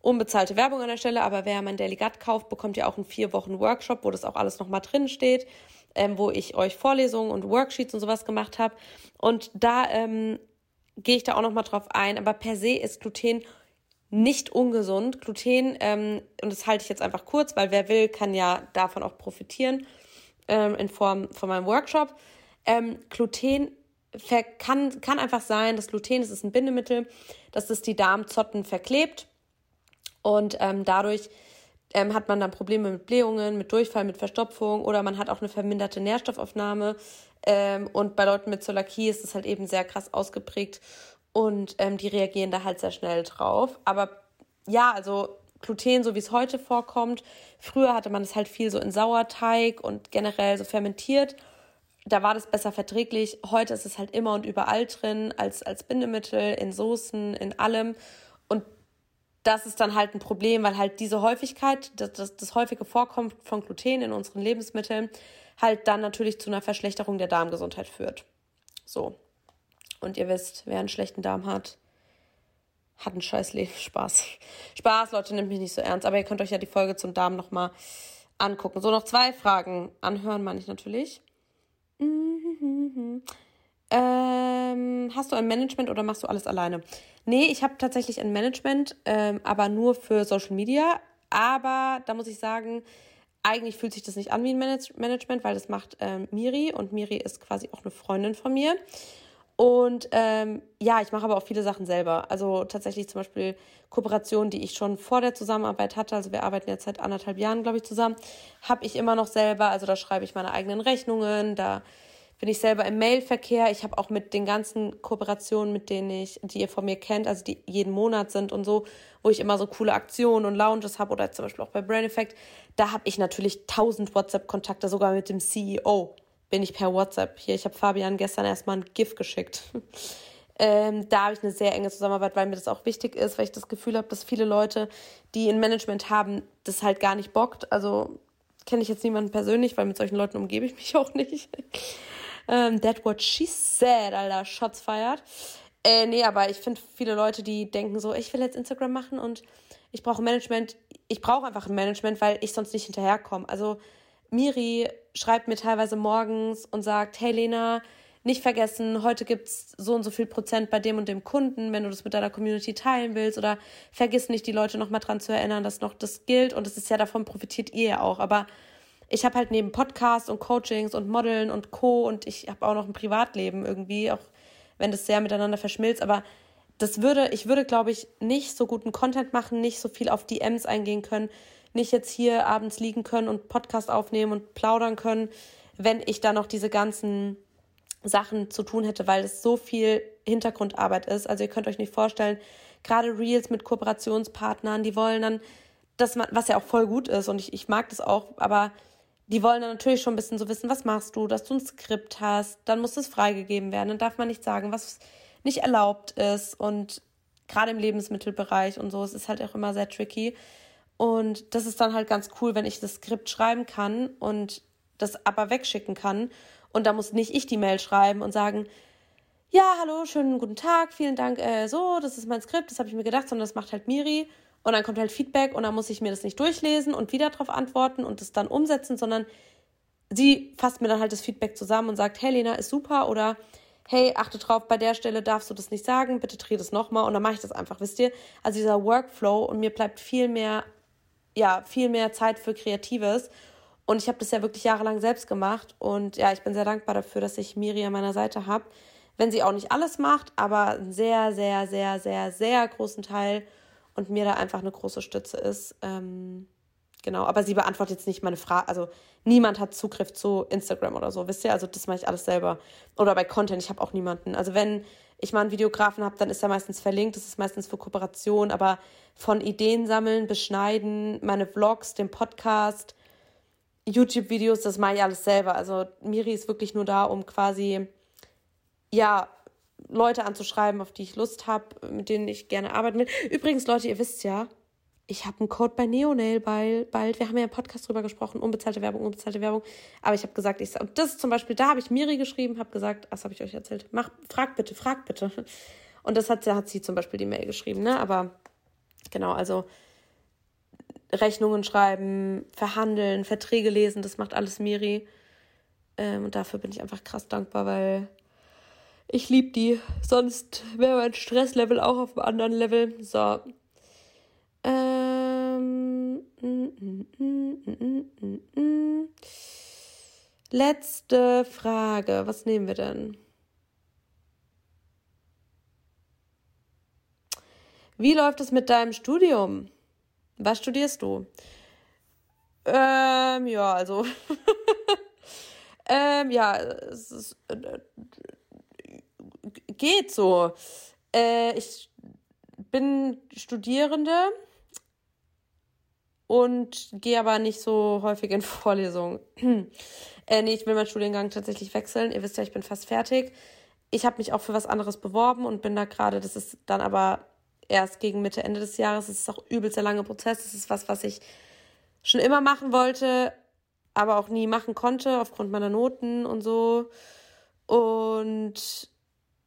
unbezahlte Werbung an der Stelle, aber wer mein Delegat kauft, bekommt ja auch einen vier Wochen Workshop, wo das auch alles nochmal drin steht, ähm, wo ich euch Vorlesungen und Worksheets und sowas gemacht habe. Und da ähm, gehe ich da auch nochmal drauf ein. Aber per se ist Gluten nicht ungesund. Gluten, ähm, und das halte ich jetzt einfach kurz, weil wer will, kann ja davon auch profitieren ähm, in Form von meinem Workshop. Ähm, Gluten kann, kann einfach sein, das Gluten, das ist ein Bindemittel, dass es die Darmzotten verklebt und ähm, dadurch ähm, hat man dann Probleme mit Blähungen, mit Durchfall, mit Verstopfung oder man hat auch eine verminderte Nährstoffaufnahme. Ähm, und bei Leuten mit Zöliakie ist es halt eben sehr krass ausgeprägt und ähm, die reagieren da halt sehr schnell drauf. Aber ja, also Gluten, so wie es heute vorkommt. Früher hatte man es halt viel so in Sauerteig und generell so fermentiert. Da war das besser verträglich. Heute ist es halt immer und überall drin, als, als Bindemittel, in Soßen, in allem. Und das ist dann halt ein Problem, weil halt diese Häufigkeit, das, das, das häufige Vorkommen von Gluten in unseren Lebensmitteln halt dann natürlich zu einer Verschlechterung der Darmgesundheit führt. So. Und ihr wisst, wer einen schlechten Darm hat, hat ein scheiß Leben. [LAUGHS] Spaß. Spaß, Leute, nimmt mich nicht so ernst. Aber ihr könnt euch ja die Folge zum Darm nochmal angucken. So, noch zwei Fragen anhören, meine ich natürlich. [LAUGHS] Ähm, hast du ein Management oder machst du alles alleine? Nee, ich habe tatsächlich ein Management, ähm, aber nur für Social Media. Aber da muss ich sagen, eigentlich fühlt sich das nicht an wie ein Manage Management, weil das macht ähm, Miri und Miri ist quasi auch eine Freundin von mir. Und ähm, ja, ich mache aber auch viele Sachen selber. Also tatsächlich zum Beispiel Kooperationen, die ich schon vor der Zusammenarbeit hatte. Also wir arbeiten jetzt seit anderthalb Jahren, glaube ich, zusammen. Habe ich immer noch selber. Also da schreibe ich meine eigenen Rechnungen. Da bin ich selber im Mailverkehr. Ich habe auch mit den ganzen Kooperationen, mit denen ich, die ihr von mir kennt, also die jeden Monat sind und so, wo ich immer so coole Aktionen und Lounges habe oder zum Beispiel auch bei Brain Effect, da habe ich natürlich tausend WhatsApp-Kontakte, sogar mit dem CEO bin ich per WhatsApp hier. Ich habe Fabian gestern erstmal ein GIF geschickt. [LAUGHS] ähm, da habe ich eine sehr enge Zusammenarbeit, weil mir das auch wichtig ist, weil ich das Gefühl habe, dass viele Leute, die ein Management haben, das halt gar nicht bockt. Also kenne ich jetzt niemanden persönlich, weil mit solchen Leuten umgebe ich mich [LAUGHS] auch nicht. ähm, that what she said, Alter, Shots feiert. Äh, nee, aber ich finde viele Leute, die denken so, ich will jetzt Instagram machen und ich brauche Management. Ich brauche einfach ein Management, weil ich sonst nicht hinterherkomme. Also Miri schreibt mir teilweise morgens und sagt, hey Lena, nicht vergessen, heute gibt's so und so viel Prozent bei dem und dem Kunden, wenn du das mit deiner Community teilen willst. Oder vergiss nicht, die Leute nochmal dran zu erinnern, dass noch das gilt. Und es ist ja davon profitiert ihr ja auch, aber ich habe halt neben Podcasts und Coachings und Modeln und Co. und ich habe auch noch ein Privatleben irgendwie, auch wenn das sehr miteinander verschmilzt, aber das würde, ich würde, glaube ich, nicht so guten Content machen, nicht so viel auf DMs eingehen können, nicht jetzt hier abends liegen können und Podcast aufnehmen und plaudern können, wenn ich da noch diese ganzen Sachen zu tun hätte, weil es so viel Hintergrundarbeit ist. Also ihr könnt euch nicht vorstellen, gerade Reels mit Kooperationspartnern, die wollen dann, man, was ja auch voll gut ist und ich, ich mag das auch, aber die wollen dann natürlich schon ein bisschen so wissen, was machst du, dass du ein Skript hast, dann muss es freigegeben werden, dann darf man nicht sagen, was nicht erlaubt ist und gerade im Lebensmittelbereich und so, es ist halt auch immer sehr tricky. Und das ist dann halt ganz cool, wenn ich das Skript schreiben kann und das aber wegschicken kann. Und da muss nicht ich die Mail schreiben und sagen, ja, hallo, schönen guten Tag, vielen Dank, äh, so, das ist mein Skript, das habe ich mir gedacht, sondern das macht halt Miri. Und dann kommt halt Feedback und dann muss ich mir das nicht durchlesen und wieder darauf antworten und das dann umsetzen, sondern sie fasst mir dann halt das Feedback zusammen und sagt, hey Lena, ist super oder hey, achte drauf, bei der Stelle darfst du das nicht sagen, bitte dreh das nochmal und dann mache ich das einfach, wisst ihr? Also dieser Workflow und mir bleibt viel mehr ja, viel mehr Zeit für Kreatives. Und ich habe das ja wirklich jahrelang selbst gemacht. Und ja, ich bin sehr dankbar dafür, dass ich Miri an meiner Seite habe. Wenn sie auch nicht alles macht, aber einen sehr, sehr, sehr, sehr, sehr großen Teil und mir da einfach eine große Stütze ist. Ähm, genau, aber sie beantwortet jetzt nicht meine Frage. Also niemand hat Zugriff zu Instagram oder so, wisst ihr? Also das mache ich alles selber. Oder bei Content, ich habe auch niemanden. Also wenn ich mal einen Videografen habe, dann ist er meistens verlinkt, das ist meistens für Kooperation, aber von Ideen sammeln, beschneiden, meine Vlogs, den Podcast, YouTube-Videos, das mache ich alles selber. Also Miri ist wirklich nur da, um quasi, ja, Leute anzuschreiben, auf die ich Lust habe, mit denen ich gerne arbeiten will. Übrigens, Leute, ihr wisst ja, ich habe einen Code bei Neonail bald, bald. Wir haben ja im Podcast drüber gesprochen, unbezahlte Werbung, unbezahlte Werbung. Aber ich habe gesagt, ich und das zum Beispiel, da habe ich Miri geschrieben, habe gesagt, was habe ich euch erzählt? Mach, frag bitte, frag bitte. Und das hat, hat sie zum Beispiel die Mail geschrieben, ne? Aber genau, also Rechnungen schreiben, verhandeln, Verträge lesen, das macht alles Miri. Ähm, und dafür bin ich einfach krass dankbar, weil ich liebe die. Sonst wäre mein Stresslevel auch auf einem anderen Level. So, Letzte Frage. Was nehmen wir denn? Wie läuft es mit deinem Studium? Was studierst du? Ähm, ja, also. [LAUGHS] ähm, ja, es ist, äh, äh geht so. Äh, ich bin Studierende und gehe aber nicht so häufig in [LAUGHS] Vorlesungen. [CLEARS THROAT] äh, nee, ich will meinen Studiengang tatsächlich wechseln. Ihr wisst ja, ich bin fast fertig. Ich habe mich auch für was anderes beworben und bin da gerade, das ist dann aber erst gegen Mitte, Ende des Jahres. Das ist auch übelst der lange Prozess. Das ist was, was ich schon immer machen wollte, aber auch nie machen konnte aufgrund meiner Noten und so. Und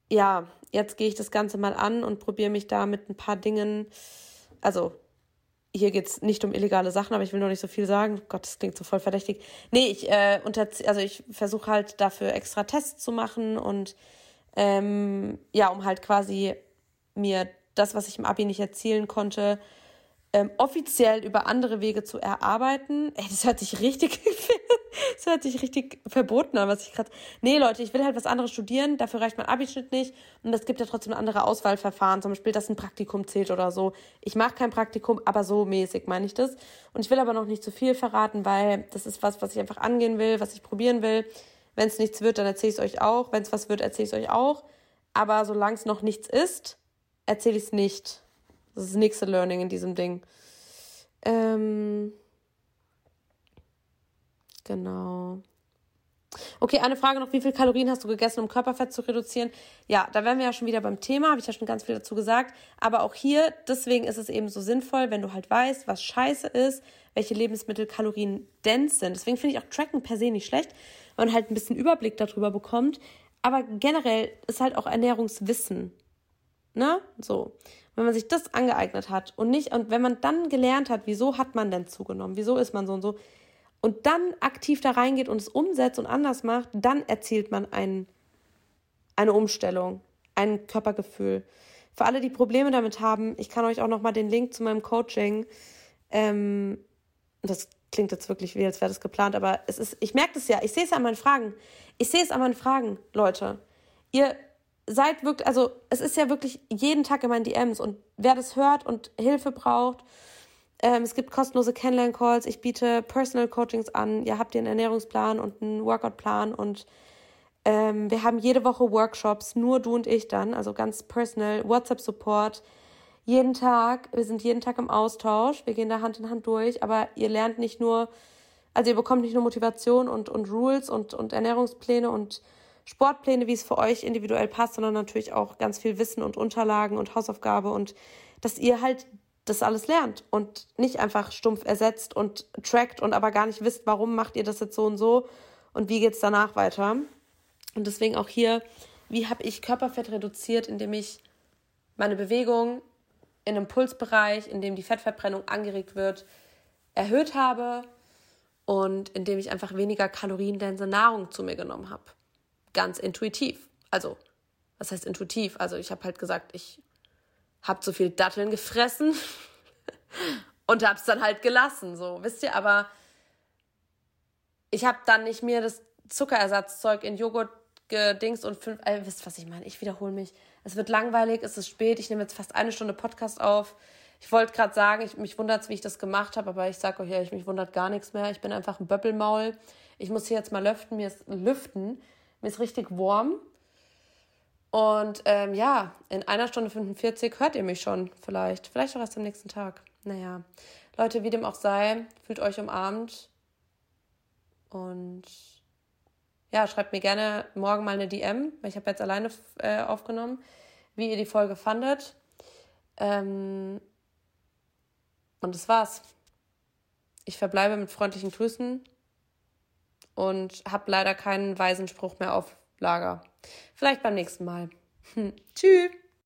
ja, jetzt gehe ich das Ganze mal an und probiere mich da mit ein paar Dingen. Also, hier geht es nicht um illegale Sachen, aber ich will noch nicht so viel sagen. Gott, das klingt so voll verdächtig. Nee, ich, äh, also ich versuche halt dafür extra Tests zu machen und ähm, ja, um halt quasi mir das, was ich im Abi nicht erzielen konnte, ähm, offiziell über andere Wege zu erarbeiten. Ey, das hört sich richtig, [LAUGHS] [LAUGHS] das hört sich richtig verboten an, was ich gerade. Nee, Leute, ich will halt was anderes studieren, dafür reicht mein Abischnitt nicht. Und es gibt ja trotzdem andere Auswahlverfahren, zum Beispiel, dass ein Praktikum zählt oder so. Ich mache kein Praktikum, aber so mäßig meine ich das. Und ich will aber noch nicht zu viel verraten, weil das ist was, was ich einfach angehen will, was ich probieren will. Wenn es nichts wird, dann erzähle ich es euch auch. Wenn es was wird, erzähle ich es euch auch. Aber solange es noch nichts ist, erzähle ich es nicht. Das ist das nächste Learning in diesem Ding. Ähm, genau. Okay, eine Frage noch. Wie viel Kalorien hast du gegessen, um Körperfett zu reduzieren? Ja, da wären wir ja schon wieder beim Thema, habe ich ja schon ganz viel dazu gesagt. Aber auch hier, deswegen ist es eben so sinnvoll, wenn du halt weißt, was scheiße ist, welche Lebensmittel kaloriendens sind. Deswegen finde ich auch Tracken per se nicht schlecht, weil man halt ein bisschen Überblick darüber bekommt. Aber generell ist halt auch Ernährungswissen. Ne? So wenn man sich das angeeignet hat und nicht, und wenn man dann gelernt hat, wieso hat man denn zugenommen, wieso ist man so und so, und dann aktiv da reingeht und es umsetzt und anders macht, dann erzielt man ein, eine Umstellung, ein Körpergefühl. Für alle, die Probleme damit haben, ich kann euch auch nochmal den Link zu meinem Coaching, ähm, das klingt jetzt wirklich wie, als wäre das geplant, aber es ist, ich merke das ja, ich sehe es an meinen Fragen. Ich sehe es an meinen Fragen, Leute. Ihr seid wirklich, also es ist ja wirklich jeden Tag in meinen DMs und wer das hört und Hilfe braucht, ähm, es gibt kostenlose Kennenlern-Calls, ich biete Personal Coachings an, ihr habt einen Ernährungsplan und einen Workout-Plan und ähm, wir haben jede Woche Workshops, nur du und ich dann, also ganz personal, WhatsApp-Support, jeden Tag, wir sind jeden Tag im Austausch, wir gehen da Hand in Hand durch, aber ihr lernt nicht nur, also ihr bekommt nicht nur Motivation und, und Rules und, und Ernährungspläne und Sportpläne, wie es für euch individuell passt, sondern natürlich auch ganz viel Wissen und Unterlagen und Hausaufgabe und dass ihr halt das alles lernt und nicht einfach stumpf ersetzt und trackt und aber gar nicht wisst, warum macht ihr das jetzt so und so und wie geht es danach weiter. Und deswegen auch hier, wie habe ich Körperfett reduziert, indem ich meine Bewegung in einem Pulsbereich, in dem die Fettverbrennung angeregt wird, erhöht habe und indem ich einfach weniger kaloriendense Nahrung zu mir genommen habe ganz intuitiv. Also, was heißt intuitiv? Also, ich habe halt gesagt, ich habe zu viel Datteln gefressen [LAUGHS] und habe es dann halt gelassen, so, wisst ihr, aber ich habe dann nicht mir das Zuckerersatzzeug in Joghurt gedingst und fünf, äh, wisst was ich meine, ich wiederhole mich. Es wird langweilig, es ist spät, ich nehme jetzt fast eine Stunde Podcast auf. Ich wollte gerade sagen, ich, mich wundert wie ich das gemacht habe, aber ich sage euch ja, ich mich wundert gar nichts mehr. Ich bin einfach ein Böppelmaul. Ich muss hier jetzt mal lüften, mir ist lüften. Mir ist richtig warm. Und ähm, ja, in einer Stunde 45 hört ihr mich schon vielleicht. Vielleicht auch erst am nächsten Tag. Naja, Leute, wie dem auch sei, fühlt euch umarmt. Und ja, schreibt mir gerne morgen mal eine DM, weil ich habe jetzt alleine äh, aufgenommen, wie ihr die Folge fandet. Ähm, und das war's. Ich verbleibe mit freundlichen Grüßen und habe leider keinen weisen Spruch mehr auf Lager. Vielleicht beim nächsten Mal. [LAUGHS] Tschüss.